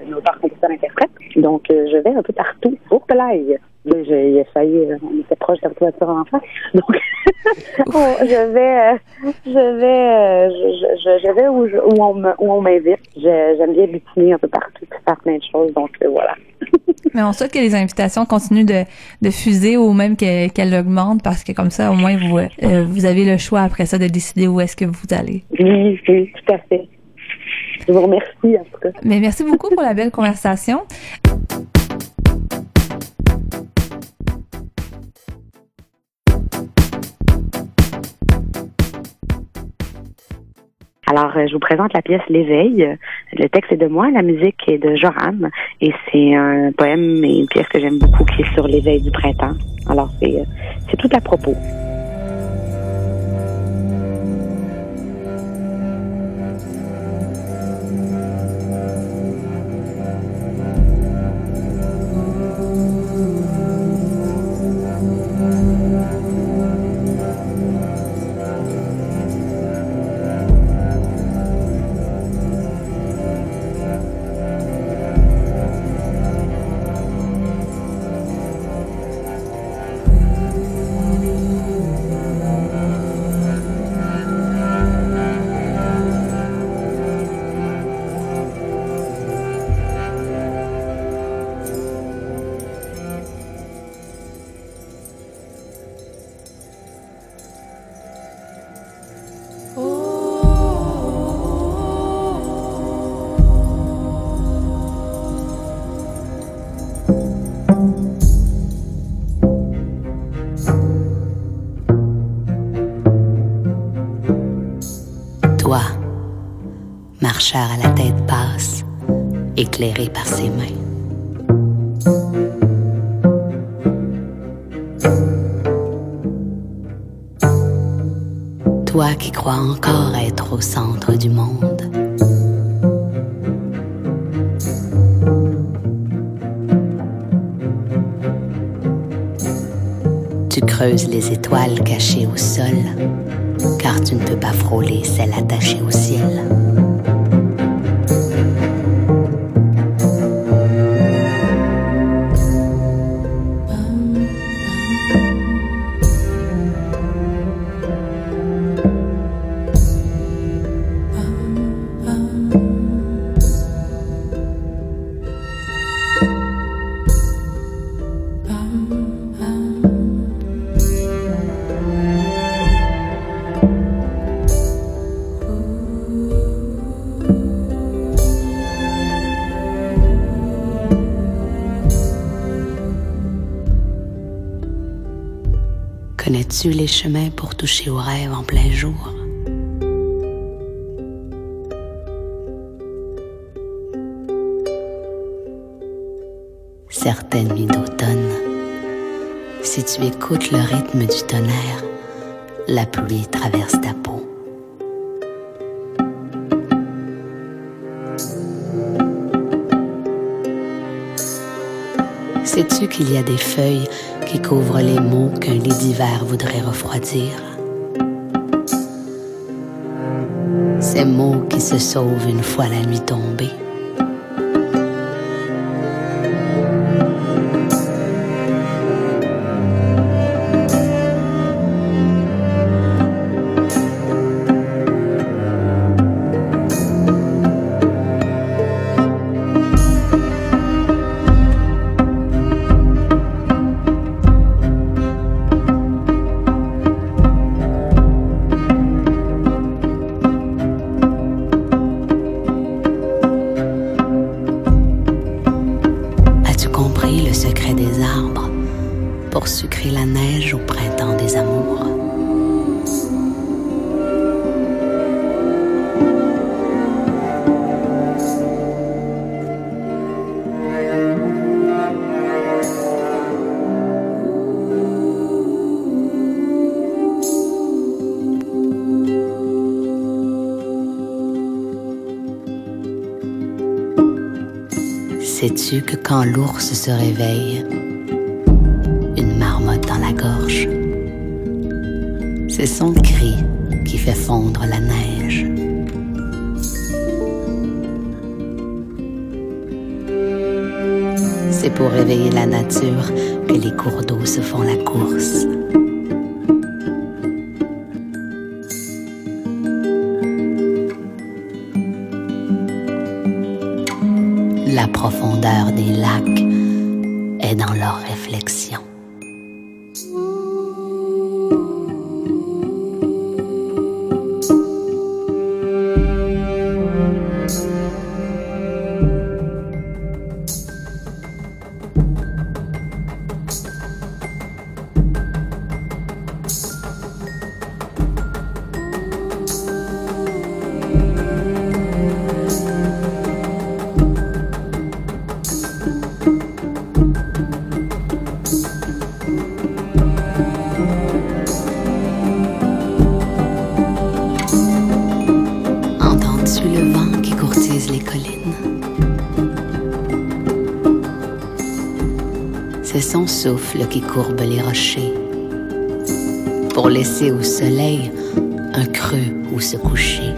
une auteure, compositeur, interprète. Donc, je vais un peu partout. Au play. J'ai essayé, euh, on était proche de la voiture en face. Donc, je vais, euh, je vais, euh, je, je, je vais où, je- où on me- où on m'invite. J'aime bien butiner un peu partout, faire plein de choses. Donc, euh, voilà. Mais on souhaite que les invitations continuent de, de fuser ou même que- qu'elles augmentent parce que comme ça, au moins, vous, euh, vous avez le choix après ça de décider où est-ce que vous allez. Oui, oui, tout à fait. Je vous remercie, en tout cas. Mais merci beaucoup pour la belle conversation. Alors, euh, je vous présente la pièce L'éveil. Le texte est de moi, la musique est de Joran. Et c'est un poème et une pièce que j'aime beaucoup qui est sur l'éveil du printemps. Alors, c'est, euh, c'est tout à propos. Toi, marcheur à la tête basse, éclairé par ses mains. Toi qui crois encore être au centre du monde. Tu creuses les étoiles cachées au sol, car tu ne peux pas frôler celles attachées au ciel. Toucher au rêve en plein jour? Certaines nuits d'automne, si tu écoutes le rythme du tonnerre, la pluie traverse ta peau. Sais-tu qu'il y a des feuilles qui couvrent les mots qu'un lit d'hiver voudrait refroidir? Ces mots qui se sauvent une fois la nuit tombée. l'ours se réveille, une marmotte dans la gorge. C'est son cri qui fait fondre la neige. C'est pour réveiller la nature que les cours d'eau se font la cour. La profondeur des lacs est dans leur réflexion. Les rochers pour laisser au soleil un creux où se coucher.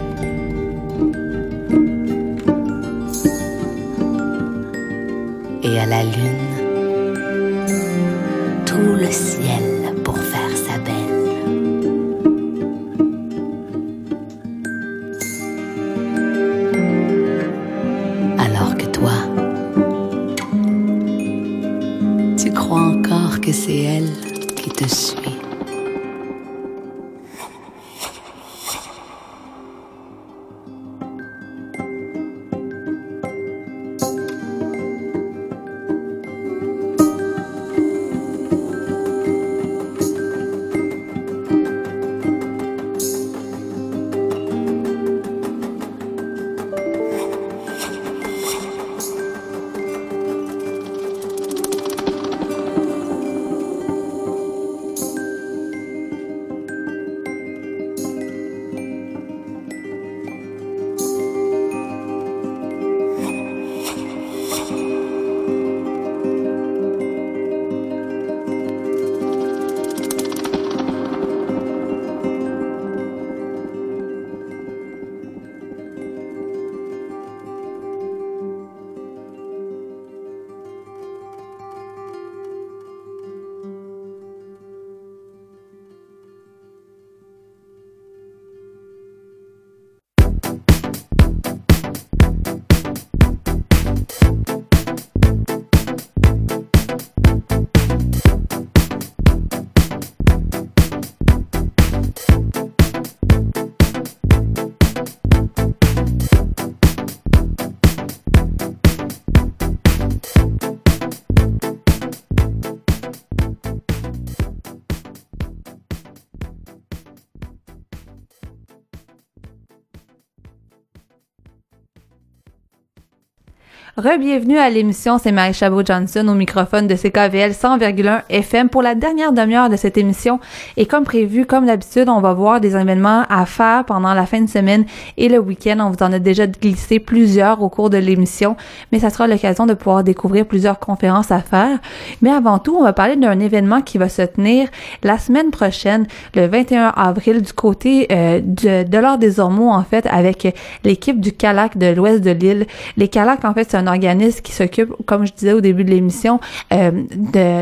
Rebienvenue à l'émission, c'est Marie Chabot-Johnson au microphone de CKVL 100,1 FM pour la dernière demi-heure de cette émission. Et comme prévu, comme d'habitude, on va voir des événements à faire pendant la fin de semaine et le week-end. On vous en a déjà glissé plusieurs au cours de l'émission, mais ça sera l'occasion de pouvoir découvrir plusieurs conférences à faire. Mais avant tout, on va parler d'un événement qui va se tenir la semaine prochaine, le 21 avril, du côté euh, de, de l'Or des Ormeaux, en fait, avec l'équipe du CALAC de l'ouest de l'île. Les CALAC, en fait, c'est un organisme qui s'occupe, comme je disais au début de l'émission, euh,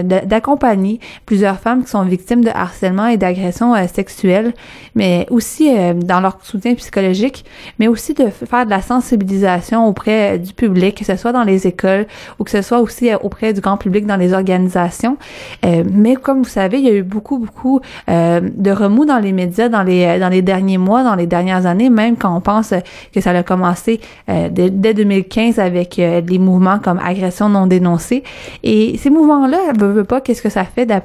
d'accompagner plusieurs femmes qui sont victimes de harcèlement et d'agressions euh, sexuelles, mais aussi euh, dans leur soutien psychologique, mais aussi de faire de la sensibilisation auprès du public, que ce soit dans les écoles ou que ce soit aussi euh, auprès du grand public dans les organisations. Mais comme vous savez, il y a eu beaucoup, beaucoup de remous dans les médias dans les, dans les derniers mois, dans les dernières années, même quand on pense que ça a commencé dès, dès 2015 avec euh, des mouvements comme agression non dénoncée. Et ces mouvements-là, veut, veut pas, qu'est-ce que ça fait euh,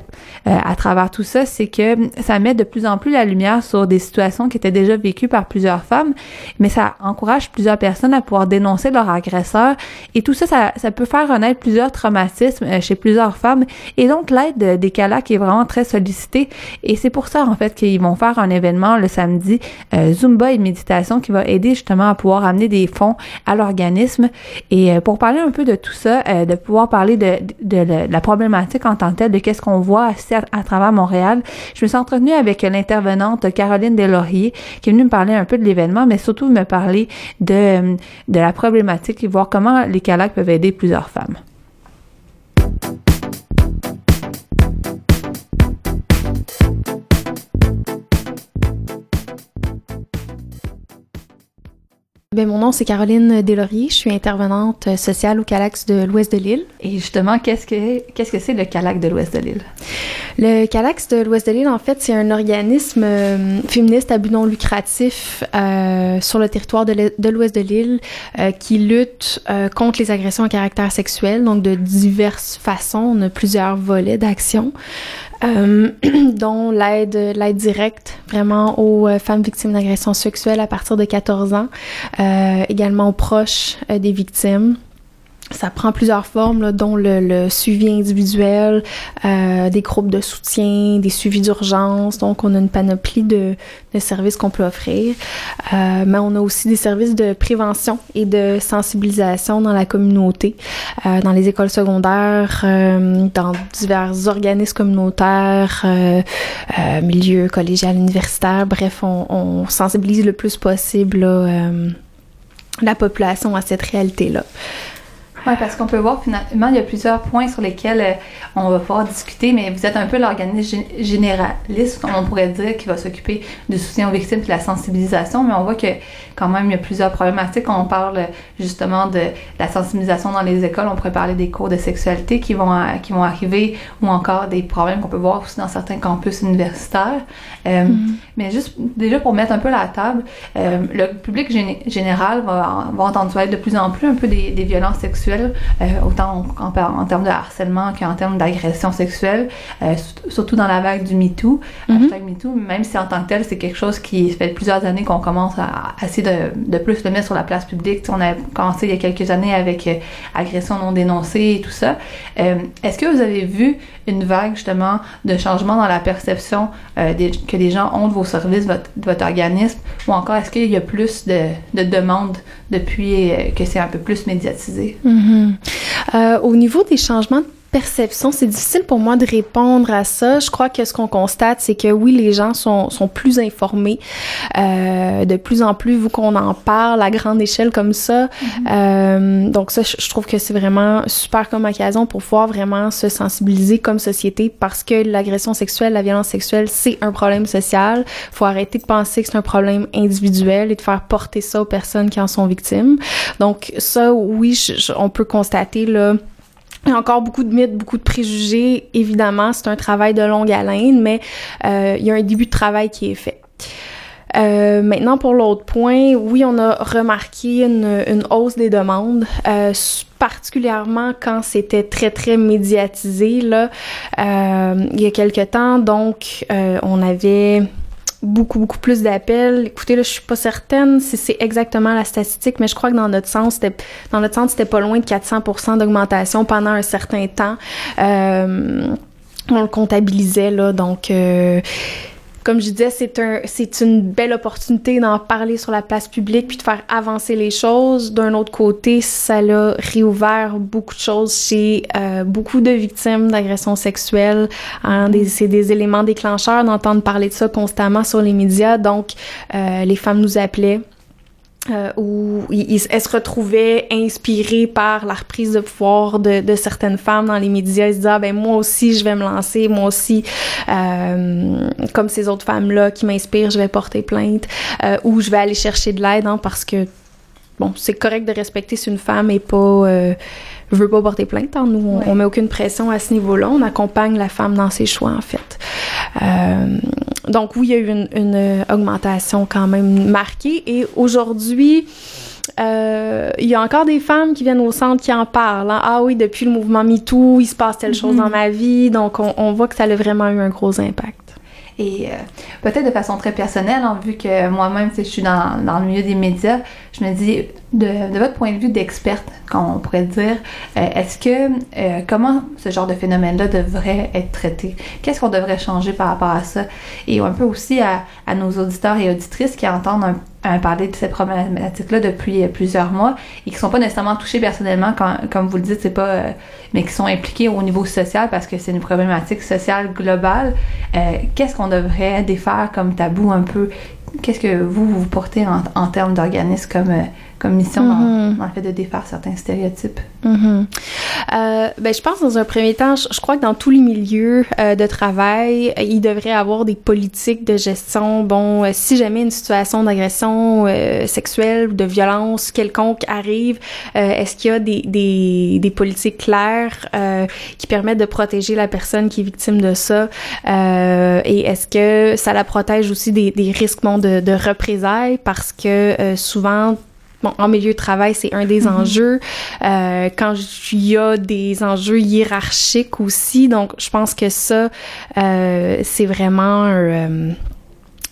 à travers tout ça, c'est que ça met de plus en plus la lumière sur des situations qui étaient déjà vécues par plusieurs femmes, mais ça encourage plusieurs personnes à pouvoir dénoncer leur agresseur. Et tout ça, ça, ça peut faire renaître plusieurs traumatismes euh, chez plusieurs femmes. Et donc, l'aide de- des CALAC est vraiment très sollicitée. Et c'est pour ça, en fait, qu'ils vont faire un événement le samedi, euh, Zumba et méditation, qui va aider justement à pouvoir amener des fonds à l'organisme. Et euh, pour parler un peu de tout ça, euh, de pouvoir parler de, la problématique en tant que telle, de qu'est-ce qu'on voit à, travers Montréal, je me suis entretenue avec l'intervenante Caroline Deslauriers qui est venue me parler un peu de l'événement, mais surtout me parler de, de la problématique et voir comment les CALAC peuvent aider plusieurs femmes. Bien, mon nom, c'est Caroline Deslauriers. Je suis intervenante sociale au CALAX de l'Ouest de l'île. Et justement, qu'est-ce que qu'est-ce que c'est le CALAX de l'Ouest de l'île? Le CALAX de l'Ouest de l'île, en fait, c'est un organisme euh, féministe à but non lucratif euh, sur le territoire de l'Ouest de l'île euh, qui lutte euh, contre les agressions à caractère sexuel, donc de diverses façons. On a plusieurs volets d'action. Euh, dont l'aide l'aide directe vraiment aux euh, femmes victimes d'agressions sexuelles à partir de 14 ans, euh, également aux proches euh, des victimes ça prend plusieurs formes, là, dont le, le, suivi individuel, euh, des groupes de soutien, des suivis d'urgence. Donc, on a une panoplie de, de services qu'on peut offrir. Euh, mais on a aussi des services de prévention et de sensibilisation dans la communauté, euh, dans les écoles secondaires, euh, dans divers organismes communautaires, euh, euh, milieux collégial, universitaire. Bref, on, on, sensibilise le plus possible là, la population à cette réalité-là. Oui, parce qu'on peut voir finalement, il y a plusieurs points sur lesquels euh, on va pouvoir discuter, mais vous êtes un peu l'organisme généraliste, comme on pourrait dire, qui va s'occuper du soutien aux victimes et de la sensibilisation, mais on voit que quand même, il y a plusieurs problématiques. On parle justement de la sensibilisation dans les écoles, on pourrait parler des cours de sexualité qui vont, qui vont arriver, ou encore des problèmes qu'on peut voir aussi dans certains campus universitaires. Euh, mm-hmm. Mais juste, déjà pour mettre un peu la table, euh, le public général va, va entendre être de plus en plus un peu des, des violences sexuelles euh, autant en, en, en, termes de harcèlement qu'en termes d'agression sexuelle, euh, surtout dans la vague du MeToo. Mm -hmm. MeToo, même si en tant que tel, c'est quelque chose qui fait plusieurs années qu'on commence à, à, essayer de, de, plus le mettre sur la place publique. on a commencé il y a quelques années avec euh, agression non dénoncée et tout ça. Euh, Est-ce que vous avez vu une vague justement de changement dans la perception euh, des, que les gens ont de vos services, votre, de votre organisme, ou encore est-ce qu'il y a plus de, de demandes depuis euh, que c'est un peu plus médiatisé? Mm -hmm. euh, au niveau des changements perception, c'est difficile pour moi de répondre à ça. Je crois que ce qu'on constate, c'est que oui, les gens sont, sont plus informés euh, de plus en plus, vu qu'on en parle à grande échelle comme ça. Mm -hmm. euh, donc ça, je, trouve que c'est vraiment super comme occasion pour pouvoir vraiment se sensibiliser comme société parce que l'agression sexuelle, la violence sexuelle, c'est un problème social. faut arrêter de penser que c'est un problème individuel et de faire porter ça aux personnes qui en sont victimes. Donc ça, oui, je, je, on peut constater là il y a encore beaucoup de mythes, beaucoup de préjugés. Évidemment, c'est un travail de longue haleine, mais euh, il y a un début de travail qui est fait. Euh, maintenant, pour l'autre point, oui, on a remarqué une, une hausse des demandes, euh, particulièrement quand c'était très, très médiatisé, là, euh, il y a quelque temps. Donc, on avait beaucoup, beaucoup plus d'appels. Écoutez, là, je suis pas certaine si c'est exactement la statistique, mais je crois que dans notre sens, c'était, dans notre sens, c'était pas loin de 400% d'augmentation pendant un certain temps. Euh, on le comptabilisait, là, donc... Euh, comme je disais, c'est un, c'est une belle opportunité d'en parler sur la place publique puis de faire avancer les choses. D'un autre côté, ça a réouvert beaucoup de choses chez euh, beaucoup de victimes d'agressions sexuelles. Hein, c'est des éléments déclencheurs d'entendre parler de ça constamment sur les médias. Donc, euh, les femmes nous appelaient euh, où ils, elles se retrouvaient inspirées par la reprise de pouvoir de, de certaines femmes dans les médias. Elles se disaient, ah, ben moi aussi, je vais me lancer, moi aussi, euh, comme ces autres femmes-là qui m'inspirent, je vais porter plainte, euh, ou je vais aller chercher de l'aide, hein, parce que, bon, c'est correct de respecter si une femme est pas... Euh, veut pas porter plainte. Hein. Nous, on, ouais. on met aucune pression à ce niveau-là. On accompagne la femme dans ses choix, en fait. Euh, donc, oui, il y a eu une, une augmentation quand même marquée. Et aujourd'hui, euh, il y a encore des femmes qui viennent au centre qui en parlent. Hein. Ah oui, depuis le mouvement MeToo, il se passe telle mm -hmm. chose dans ma vie. Donc, on, on voit que ça a vraiment eu un gros impact. Et euh, peut-être de façon très personnelle, hein, vu que moi-même, je suis dans, dans le milieu des médias, je me dis, de, votre point de vue d'experte, comme on pourrait dire, euh, est-ce que euh, comment ce genre de phénomène-là devrait être traité? Qu'est-ce qu'on devrait changer par rapport à ça? Et un peu aussi à, nos auditeurs et auditrices qui entendent parler de cette problématique-là depuis plusieurs mois et qui sont pas nécessairement touchés personnellement, comme vous le dites, c'est pas, euh, mais qui sont impliqués au niveau social parce que c'est une problématique sociale globale. Qu'est-ce qu'on devrait défaire comme tabou un peu Qu'est-ce que vous vous portez en, en termes d'organismes comme comme mission mm-hmm. dans, le fait de défaire certains stéréotypes? Mm-hmm. Euh, ben, je pense dans un premier temps, je, crois que dans tous les milieux euh, de travail, il devrait y avoir des politiques de gestion. Bon, euh, si jamais une situation d'agression sexuelle ou de violence quelconque arrive, est-ce qu'il y a des, des, des politiques claires qui permettent de protéger la personne qui est victime de ça? et est-ce que ça la protège aussi des, des risques bon, de, de représailles? Parce que souvent, Bon, en milieu de travail, c'est un des mm-hmm. enjeux. Euh, quand il y a des enjeux hiérarchiques aussi, donc je pense que ça, euh, c'est vraiment euh,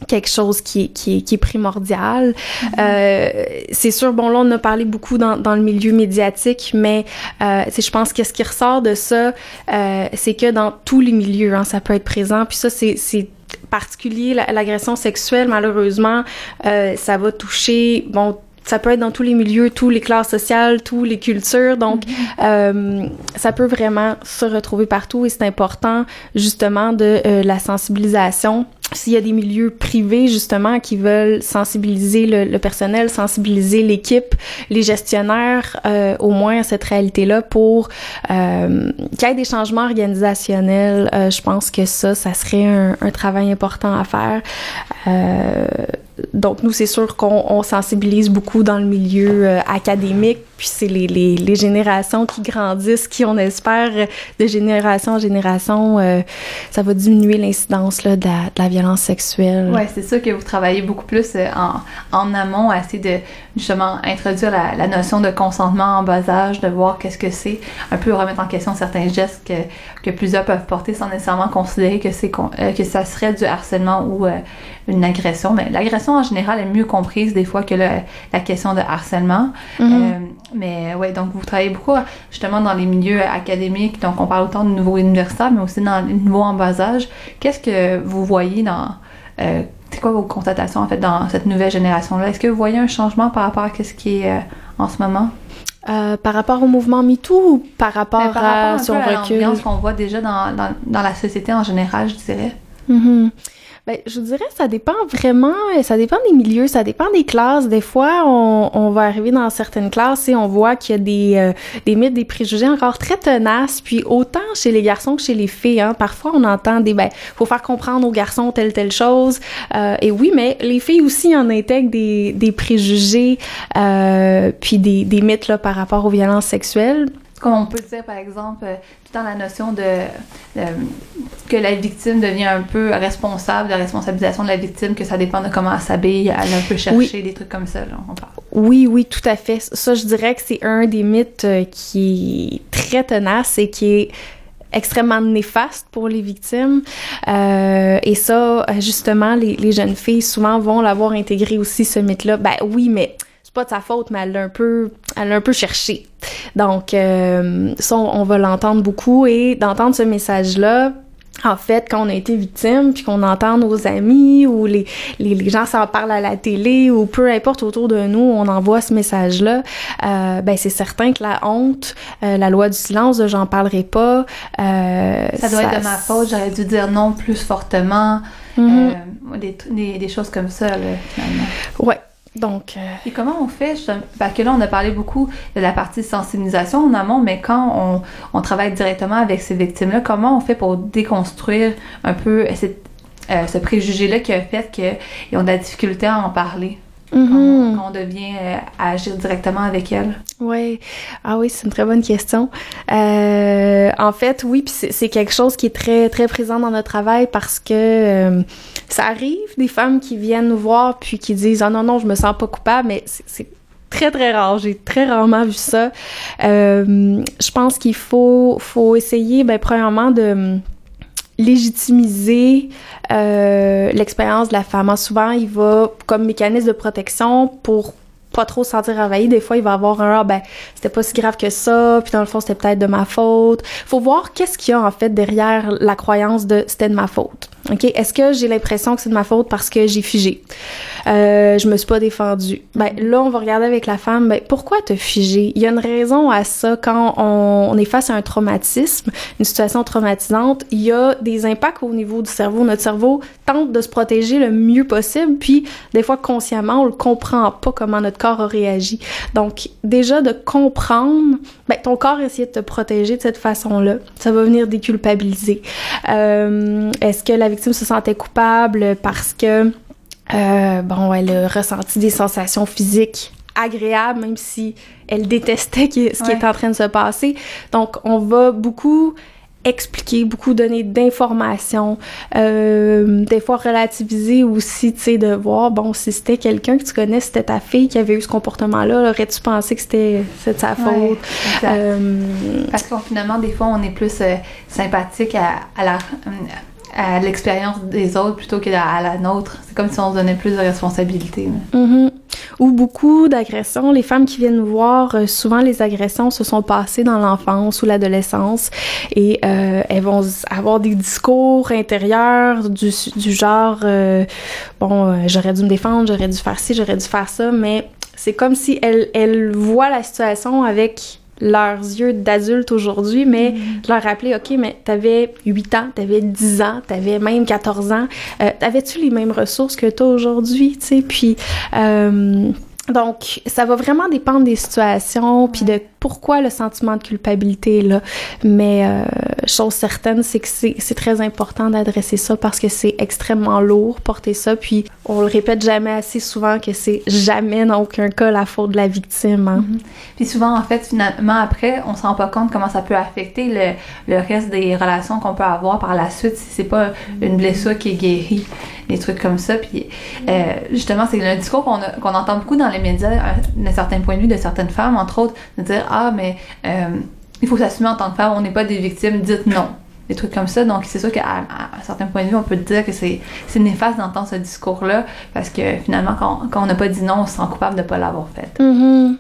quelque chose qui, qui, qui est primordial. Mm-hmm. Euh, c'est sûr, bon là, on a parlé beaucoup dans, dans le milieu médiatique, mais euh, je pense que ce qui ressort de ça, euh, c'est que dans tous les milieux, hein, ça peut être présent. Puis ça, c'est particulier, l'agression sexuelle, malheureusement, euh, ça va toucher, bon, ça peut être dans tous les milieux, toutes les classes sociales, toutes les cultures. Donc, mm-hmm. euh, ça peut vraiment se retrouver partout et c'est important justement de euh, la sensibilisation. S'il y a des milieux privés justement qui veulent sensibiliser le, personnel, sensibiliser l'équipe, les gestionnaires, euh, au moins à cette réalité-là pour qu'il y ait des changements organisationnels, je pense que ça, ça serait un, un travail important à faire donc nous, c'est sûr qu'on sensibilise beaucoup dans le milieu euh, académique, puis c'est les, les, générations qui grandissent, qui on espère de génération en génération, euh, ça va diminuer l'incidence de, de, la violence sexuelle. Ouais, c'est sûr que vous travaillez beaucoup plus euh, en, en amont essayer de justement introduire la, la, notion de consentement en bas âge, de voir qu'est-ce que c'est, un peu remettre en question certains gestes que, que plusieurs peuvent porter sans nécessairement considérer que c'est que ça serait du harcèlement ou une agression. Mais l'agression en général est mieux comprise des fois que le, la question de harcèlement. Mm-hmm. euh, mais ouais, donc vous travaillez beaucoup justement dans les milieux académiques. Donc on parle autant de niveau universitaire, mais aussi dans les niveaux en bas âge. Qu'est-ce que vous voyez dans euh, c'est quoi vos constatations en fait dans cette nouvelle génération-là? Est-ce que vous voyez un changement par rapport à ce qui est euh, en ce moment? Euh, par rapport au mouvement MeToo ou par rapport, ben, par rapport à, son recul? qu'on voit déjà dans, dans, dans, la société en général, je dirais. Mm-hmm. Ben, je dirais, ça dépend vraiment, ça dépend des milieux, ça dépend des classes. Des fois, on, on va arriver dans certaines classes et on voit qu'il y a des, euh, des mythes, des préjugés encore très tenaces. Puis autant chez les garçons que chez les filles, hein, parfois on entend des, ben, faut faire comprendre aux garçons telle telle chose. Euh, et oui, mais les filles aussi en intègrent des, des préjugés, euh, puis des, des mythes là par rapport aux violences sexuelles. Comme on peut dire, par exemple, euh, tout dans la notion de, que la victime devient un peu responsable, de la responsabilisation de la victime, que ça dépend de comment elle s'habille, elle un peu chercher des trucs comme ça. Là, on parle. Oui, oui, tout à fait. Ça, je dirais que c'est un des mythes euh, qui est très tenace et qui est extrêmement néfaste pour les victimes. Euh, et ça, justement, les, les, jeunes filles souvent vont l'avoir intégré aussi, ce mythe-là. Ben oui, mais pas de sa faute, mais elle l'a un peu, elle l'a un peu cherché. Donc, euh, ça, on, va l'entendre beaucoup et d'entendre ce message-là, en fait, quand on a été victime, puis qu'on entend nos amis ou les, les, les gens s'en parlent à la télé ou peu importe autour de nous, on envoie ce message-là, euh, ben c'est certain que la honte, euh, la loi du silence, j'en parlerai pas. Euh, ça doit être de ma faute, j'aurais dû dire non plus fortement, euh, des, des, des, choses comme ça, là, finalement. Ouais. Donc, euh... Et comment on fait? Parce que là, on a parlé beaucoup de la partie sensibilisation en amont, mais quand on, on travaille directement avec ces victimes-là, comment on fait pour déconstruire un peu euh, ce préjugé-là qui a fait qu'ils ont de la difficulté à en parler? Quand, on devient euh, agir directement avec elles? Oui. Ah oui, c'est une très bonne question. Euh, en fait, oui, puis c'est quelque chose qui est très, très présent dans notre travail parce que euh, ça arrive des femmes qui viennent nous voir puis qui disent « Ah non, non, je me sens pas coupable », mais c'est très, très rare. J'ai très rarement vu ça. Euh, je pense qu'il faut, faut essayer, ben, premièrement, de légitimiser euh, l'expérience de la femme. Souvent, il va comme mécanisme de protection pour pas trop se sentir envahi. Des fois, il va avoir un ah ben c'était pas si grave que ça, puis dans le fond c'était peut-être de ma faute. Faut voir qu'est-ce qu'il y a en fait derrière la croyance de c'était de ma faute. OK, est-ce que j'ai l'impression que c'est de ma faute parce que j'ai figé? Euh, je me suis pas défendue. Ben là on va regarder avec la femme ben pourquoi te figé? Il y a une raison à ça quand on est face à un traumatisme, une situation traumatisante, il y a des impacts au niveau du cerveau, notre cerveau tente de se protéger le mieux possible puis des fois consciemment on le comprend pas comment notre corps a réagi. Donc, déjà de comprendre, ben, ton corps essaie de te protéger de cette façon-là. Ça va venir déculpabiliser. Euh, Est-ce que la victime se sentait coupable parce que, euh, bon, elle a ressenti des sensations physiques agréables, même si elle détestait ce qui était en train de se passer? Donc, on va beaucoup expliquer, beaucoup donner d'informations, euh, des fois relativiser aussi, tu sais, de voir, bon, si c'était quelqu'un que tu connais, c'était ta fille qui avait eu ce comportement-là, aurais-tu pensé que c'était de sa faute? euh, Parce que finalement, des fois, on est plus euh, sympathique à, à la à l'expérience des autres plutôt que à la nôtre. C'est comme si on se donnait plus de responsabilités. Mm-hmm. Ou beaucoup d'agressions. Les femmes qui viennent nous voir, euh, souvent les agressions se sont passées dans l'enfance ou l'adolescence et euh, elles vont avoir des discours intérieurs du, genre euh, bon, j'aurais dû me défendre, j'aurais dû faire ci, j'aurais dû faire ça, mais c'est comme si elles, elles voient la situation avec leurs yeux d'adultes aujourd'hui, mais mm. leur rappeler, OK, mais t'avais 8 ans, t'avais 10 ans, t'avais même 14 ans, euh, t'avais-tu les mêmes ressources que toi aujourd'hui, tu sais, puis... Euh, donc, ça va vraiment dépendre des situations, puis de pourquoi le sentiment de culpabilité est là. Mais euh, chose certaine, c'est que c'est très important d'adresser ça parce que c'est extrêmement lourd porter ça. Puis on le répète jamais assez souvent que c'est jamais dans aucun cas la faute de la victime. Hein. Mm -hmm. Puis souvent, en fait, finalement, après, on se rend pas compte comment ça peut affecter le, le reste des relations qu'on peut avoir par la suite si c'est pas une blessure qui est guérie, des trucs comme ça. Puis euh, justement, c'est le discours qu'on qu'on entend beaucoup dans les médias, d'un certain point de vue de certaines femmes, entre autres, de dire ah, mais euh, il faut s'assumer en tant que femme, on n'est pas des victimes, dites non. Trucs comme ça. Donc, c'est sûr qu'à un certain point de vue, on peut dire que c'est néfaste d'entendre ce discours-là parce que finalement, quand, quand on n'a pas dit non, on se sent coupable de ne pas l'avoir fait. Mm -hmm.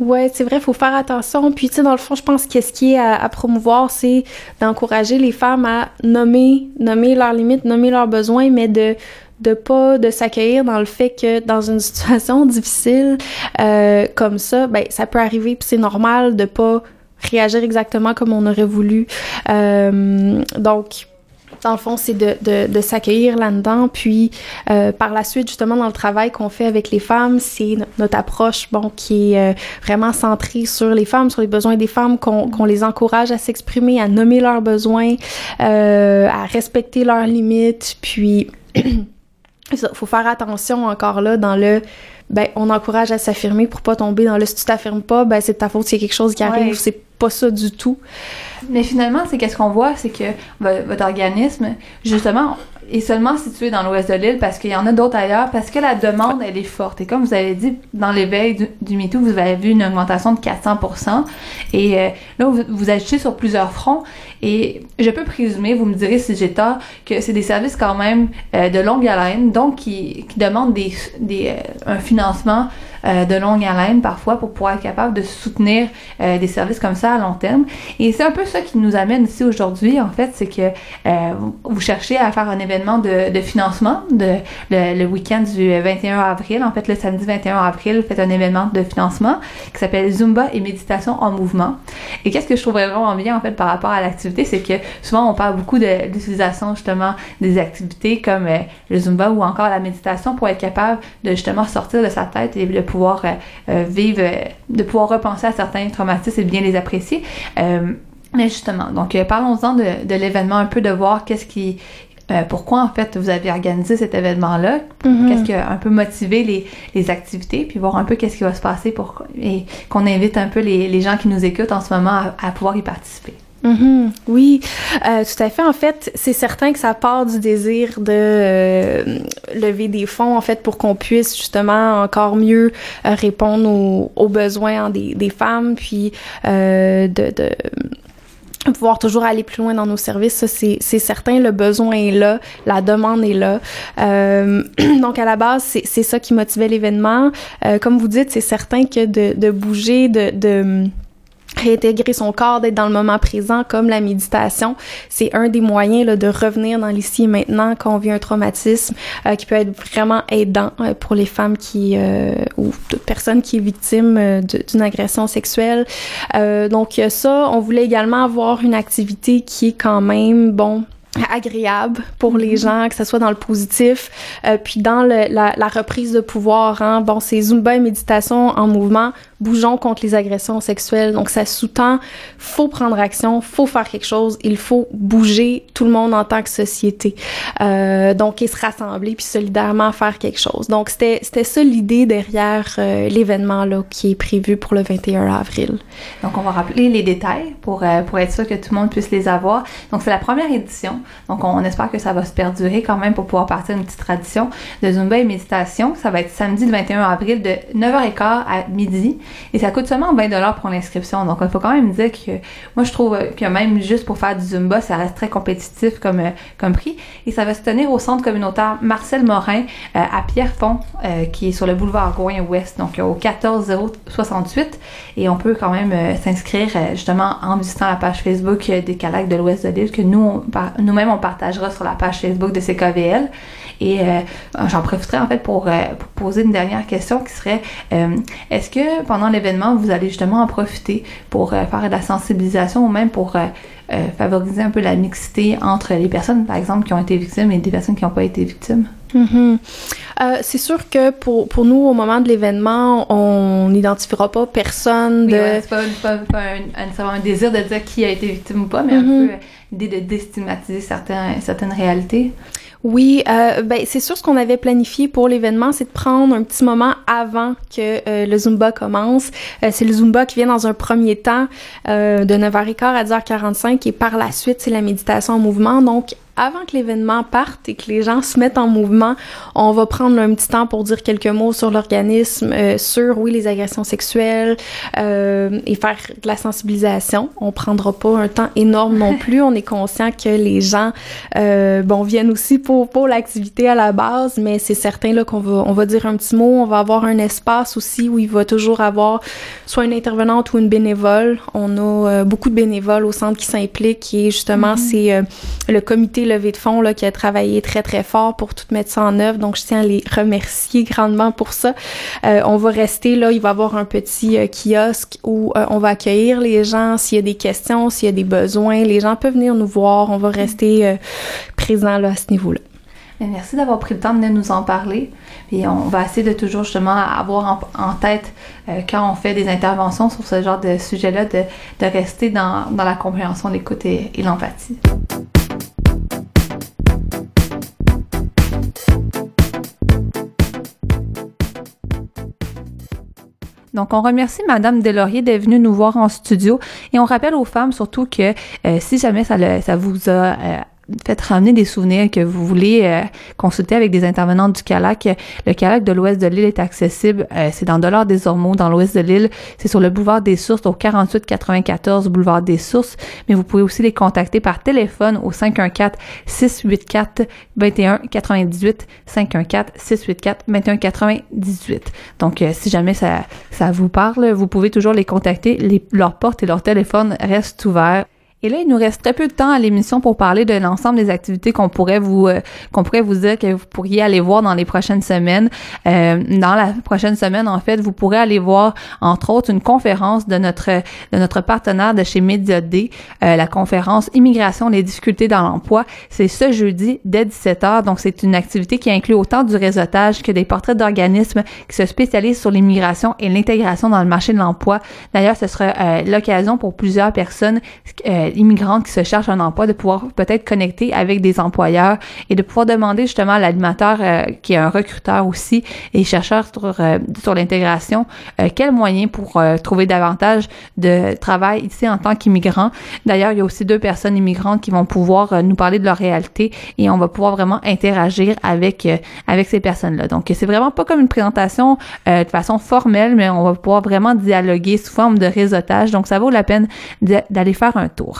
Ouais, c'est vrai, il faut faire attention. Puis, tu sais, dans le fond, je pense que ce qui est à, à promouvoir, c'est d'encourager les femmes à nommer, nommer leurs limites, nommer leurs besoins, mais de de pas de s'accueillir dans le fait que dans une situation difficile euh, comme ça, ben ça peut arriver puis c'est normal de pas réagir exactement comme on aurait voulu. Euh, donc dans le fond, c'est de, de, de s'accueillir là-dedans. Puis, euh, par la suite, justement, dans le travail qu'on fait avec les femmes, c'est notre approche, bon, qui est euh, vraiment centrée sur les femmes, sur les besoins des femmes, qu'on qu'on les encourage à s'exprimer, à nommer leurs besoins, euh, à respecter leurs limites. Puis, il faut faire attention encore là dans le ben on encourage à s'affirmer pour pas tomber dans le si tu t'affirmes pas ben c'est de ta faute s'il y a quelque chose qui arrive Ouais. c'est pas ça du tout Mais finalement, c'est qu'est-ce qu'on voit, c'est que vo- votre organisme, justement, est seulement situé dans l'ouest de l'île parce qu'il y en a d'autres ailleurs, parce que la demande, elle est forte. Et comme vous avez dit, dans l'éveil du, du MeToo, vous avez vu une augmentation de 400% Et euh, là, vous, vous agissez sur plusieurs fronts. Et je peux présumer, vous me direz si j'ai tort, que c'est des services quand même euh, de longue haleine, donc qui, qui demandent des, des, euh, un financement euh, de longue haleine parfois pour pouvoir être capable de soutenir euh, des services comme ça à long terme. Et c'est un peu ça qui nous amène ici aujourd'hui, en fait, c'est que euh, vous- cherchez à faire un événement de, de financement de, le, le week-end du 21 avril. En fait, le samedi 21 avril, vous faites un événement de financement qui s'appelle Zumba et méditation en mouvement. Et qu'est-ce que je trouverais vraiment bien, en fait, par rapport à l'activité, c'est que souvent, on parle beaucoup de l'utilisation, justement, des activités comme euh, le Zumba ou encore la méditation pour être capable de, justement, sortir de sa tête et de pouvoir euh, euh, vivre, de pouvoir repenser à certains traumatismes et bien les apprécier. Mais justement, donc parlons-en de, de l'événement, un peu de voir qu'est-ce qui, euh, pourquoi en fait vous avez organisé cet événement-là, Mhm. qu'est-ce qui a un peu motivé les, les activités, puis voir un peu qu'est-ce qui va se passer pour et qu'on invite un peu les, les gens qui nous écoutent en ce moment à, à pouvoir y participer. Mhm, oui, euh, tout à fait. En fait, c'est certain que ça part du désir de euh, lever des fonds, en fait, pour qu'on puisse justement encore mieux euh, répondre aux, besoins hein, des, femmes, puis euh, de, de pouvoir toujours aller plus loin dans nos services, ça c'est certain, le besoin est là, la demande est là. Donc à la base, c'est ça qui motivait l'événement. Euh, comme vous dites, c'est certain que de, de bouger, de, de réintégrer son corps, d'être dans le moment présent, comme la méditation, c'est un des moyens là, de revenir dans l'ici et maintenant quand on vit un traumatisme euh, qui peut être vraiment aidant euh, pour les femmes qui euh, ou toute personne qui est victime d'une agression sexuelle. donc ça, on voulait également avoir une activité qui est quand même bon agréable pour les mm-hmm. gens, que ce soit dans le positif, puis dans le, la, la, reprise de pouvoir. Hein. Bon, c'est Zumba et méditation en mouvement bougeons contre les agressions sexuelles. Donc ça sous-tend faut prendre action, faut faire quelque chose, il faut bouger tout le monde en tant que société. Euh, donc et se rassembler puis solidairement faire quelque chose. Donc c'était c'était ça l'idée derrière euh, l'événement là qui est prévu pour le 21 avril. Donc on va rappeler les détails pour euh, pour être sûr que tout le monde puisse les avoir. Donc c'est la première édition. Donc on, espère que ça va se perdurer quand même pour pouvoir partir une petite tradition de Zumba et méditation. Ça va être samedi le 21 avril de 9h15 à midi. Et ça coûte seulement 20 pour l'inscription. Donc, il faut quand même dire que moi, je trouve que même juste pour faire du Zumba, ça reste très compétitif comme, euh, comme prix. Et ça va se tenir au centre communautaire Marcel Morin euh, à Pierrefonds, euh, qui est sur le boulevard Gouin-Ouest, donc au 14068. Et on peut quand même s'inscrire justement en visitant la page Facebook des Calacs de l'Ouest de l'île, que nous, nous-mêmes, on partagera sur la page Facebook de CKVL. Et euh, j'en profiterai en fait pour, euh, pour, poser une dernière question qui serait euh, est-ce que pendant l'événement, vous allez justement en profiter pour faire de la sensibilisation ou même pour favoriser un peu la mixité entre les personnes, par exemple, qui ont été victimes et des personnes qui n'ont pas été victimes? Mm-hmm. c'est sûr que pour, pour nous, au moment de l'événement, on n'identifiera pas personne de... c'est pas, un, un, désir de dire qui a été victime ou pas, mais un mm-hmm. peu l'idée de déstigmatiser certains, certaines réalités. Oui, euh, ben c'est sûr ce qu'on avait planifié pour l'événement, c'est de prendre un petit moment avant que euh, le Zumba commence. Euh, c'est le Zumba qui vient dans un premier temps euh, de 9h15 à 10h45 et par la suite c'est la méditation en mouvement. Donc avant que l'événement parte et que les gens se mettent en mouvement, on va prendre un petit temps pour dire quelques mots sur l'organisme, euh, sur, oui, les agressions sexuelles euh, et faire de la sensibilisation. On prendra pas un temps énorme non plus. On est conscient que les gens, euh, bon, viennent aussi pour, pour l'activité à la base, mais c'est certain là qu'on va, on va dire un petit mot. On va avoir un espace aussi où il va toujours avoir soit une intervenante ou une bénévole. On a euh, beaucoup de bénévoles au centre qui s'impliquent et justement, mm-hmm. c'est euh, le comité levée de fonds là, qui a travaillé très, très fort pour tout mettre ça en œuvre. Donc, je tiens à les remercier grandement pour ça. Euh, on va rester là, il va y avoir un petit euh, kiosque où euh, on va accueillir les gens s'il y a des questions, s'il y a des besoins. Les gens peuvent venir nous voir. On va rester présent là, à ce niveau-là. Merci d'avoir pris le temps de nous en parler. Et on va essayer de toujours justement avoir en, tête quand on fait des interventions sur ce genre de sujet-là, de, rester dans la compréhension, l'écoute et l'empathie. Donc, on remercie Madame Delaurier d'être venue nous voir en studio. Et on rappelle aux femmes surtout que euh, si jamais ça, ça vous a euh, faites ramener des souvenirs que vous voulez euh, consulter avec des intervenants du CALAC. Le CALAC de l'ouest de l'île est accessible. Euh, c'est dans Dollars des Ormeaux, dans l'ouest de l'île. C'est sur le boulevard des Sources, au 4894 boulevard des Sources. Mais vous pouvez aussi les contacter par téléphone au 514-684-2198. 514-684-2198. Donc, euh, si jamais ça, ça vous parle, vous pouvez toujours les contacter. Les, leur porte et leur téléphone restent ouverts. Et là, il nous reste très peu de temps à l'émission pour parler de l'ensemble des activités qu'on pourrait vous euh, qu'on pourrait vous dire que vous pourriez aller voir dans les prochaines semaines. Euh, dans la prochaine semaine, en fait, vous pourrez aller voir entre autres une conférence de notre de notre partenaire de chez Media D, euh, la conférence Immigration les difficultés dans l'emploi. C'est ce jeudi dès 17h. Donc c'est une activité qui inclut autant du réseautage que des portraits d'organismes qui se spécialisent sur l'immigration et l'intégration dans le marché de l'emploi. D'ailleurs, ce sera l'occasion pour plusieurs personnes immigrantes qui se cherchent un emploi, de pouvoir peut-être connecter avec des employeurs et de pouvoir demander justement à l'animateur euh, qui est un recruteur aussi et chercheur sur, euh, sur l'intégration, euh, quels moyens pour trouver davantage de travail ici en tant qu'immigrant. D'ailleurs, il y a aussi deux personnes immigrantes qui vont pouvoir nous parler de leur réalité et on va pouvoir vraiment interagir avec avec ces personnes-là. Donc, c'est vraiment pas comme une présentation de façon formelle, mais on va pouvoir vraiment dialoguer sous forme de réseautage. Donc, ça vaut la peine d'aller faire un tour.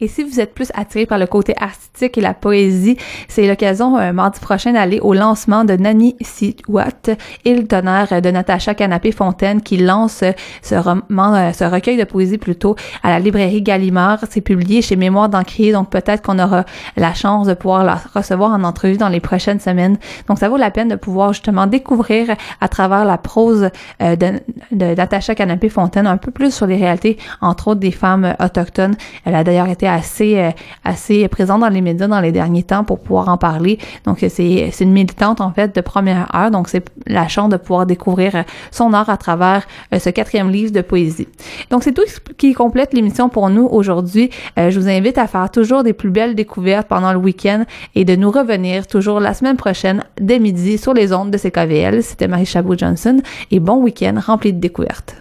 Et si vous êtes plus attiré par le côté artistique et la poésie, c'est l'occasion euh, mardi prochain d'aller au lancement de Nani Siwat et le tonnerre de Natacha Canapé-Fontaine qui lance ce roman, euh, ce recueil de poésie plutôt à la librairie Gallimard. C'est publié chez Mémoire d'Encrier, donc peut-être qu'on aura la chance de pouvoir la recevoir en entrevue dans les prochaines semaines. Donc ça vaut la peine de pouvoir justement découvrir à travers la prose euh, de Natacha Canapé-Fontaine un peu plus sur les réalités, entre autres des femmes autochtones. Elle a d'ailleurs été assez, euh, assez présente dans les médias dans les derniers temps pour pouvoir en parler. Donc, c'est, c'est une militante, en fait, de première heure. Donc, c'est la chance de pouvoir découvrir euh, son art à travers euh, ce quatrième livre de poésie. Donc, c'est tout qui complète l'émission pour nous aujourd'hui. je vous invite à faire toujours des plus belles découvertes pendant le week-end et de nous revenir toujours la semaine prochaine dès midi sur les ondes de CKVL. C'était Marie Chabot-Johnson et bon week-end rempli de découvertes.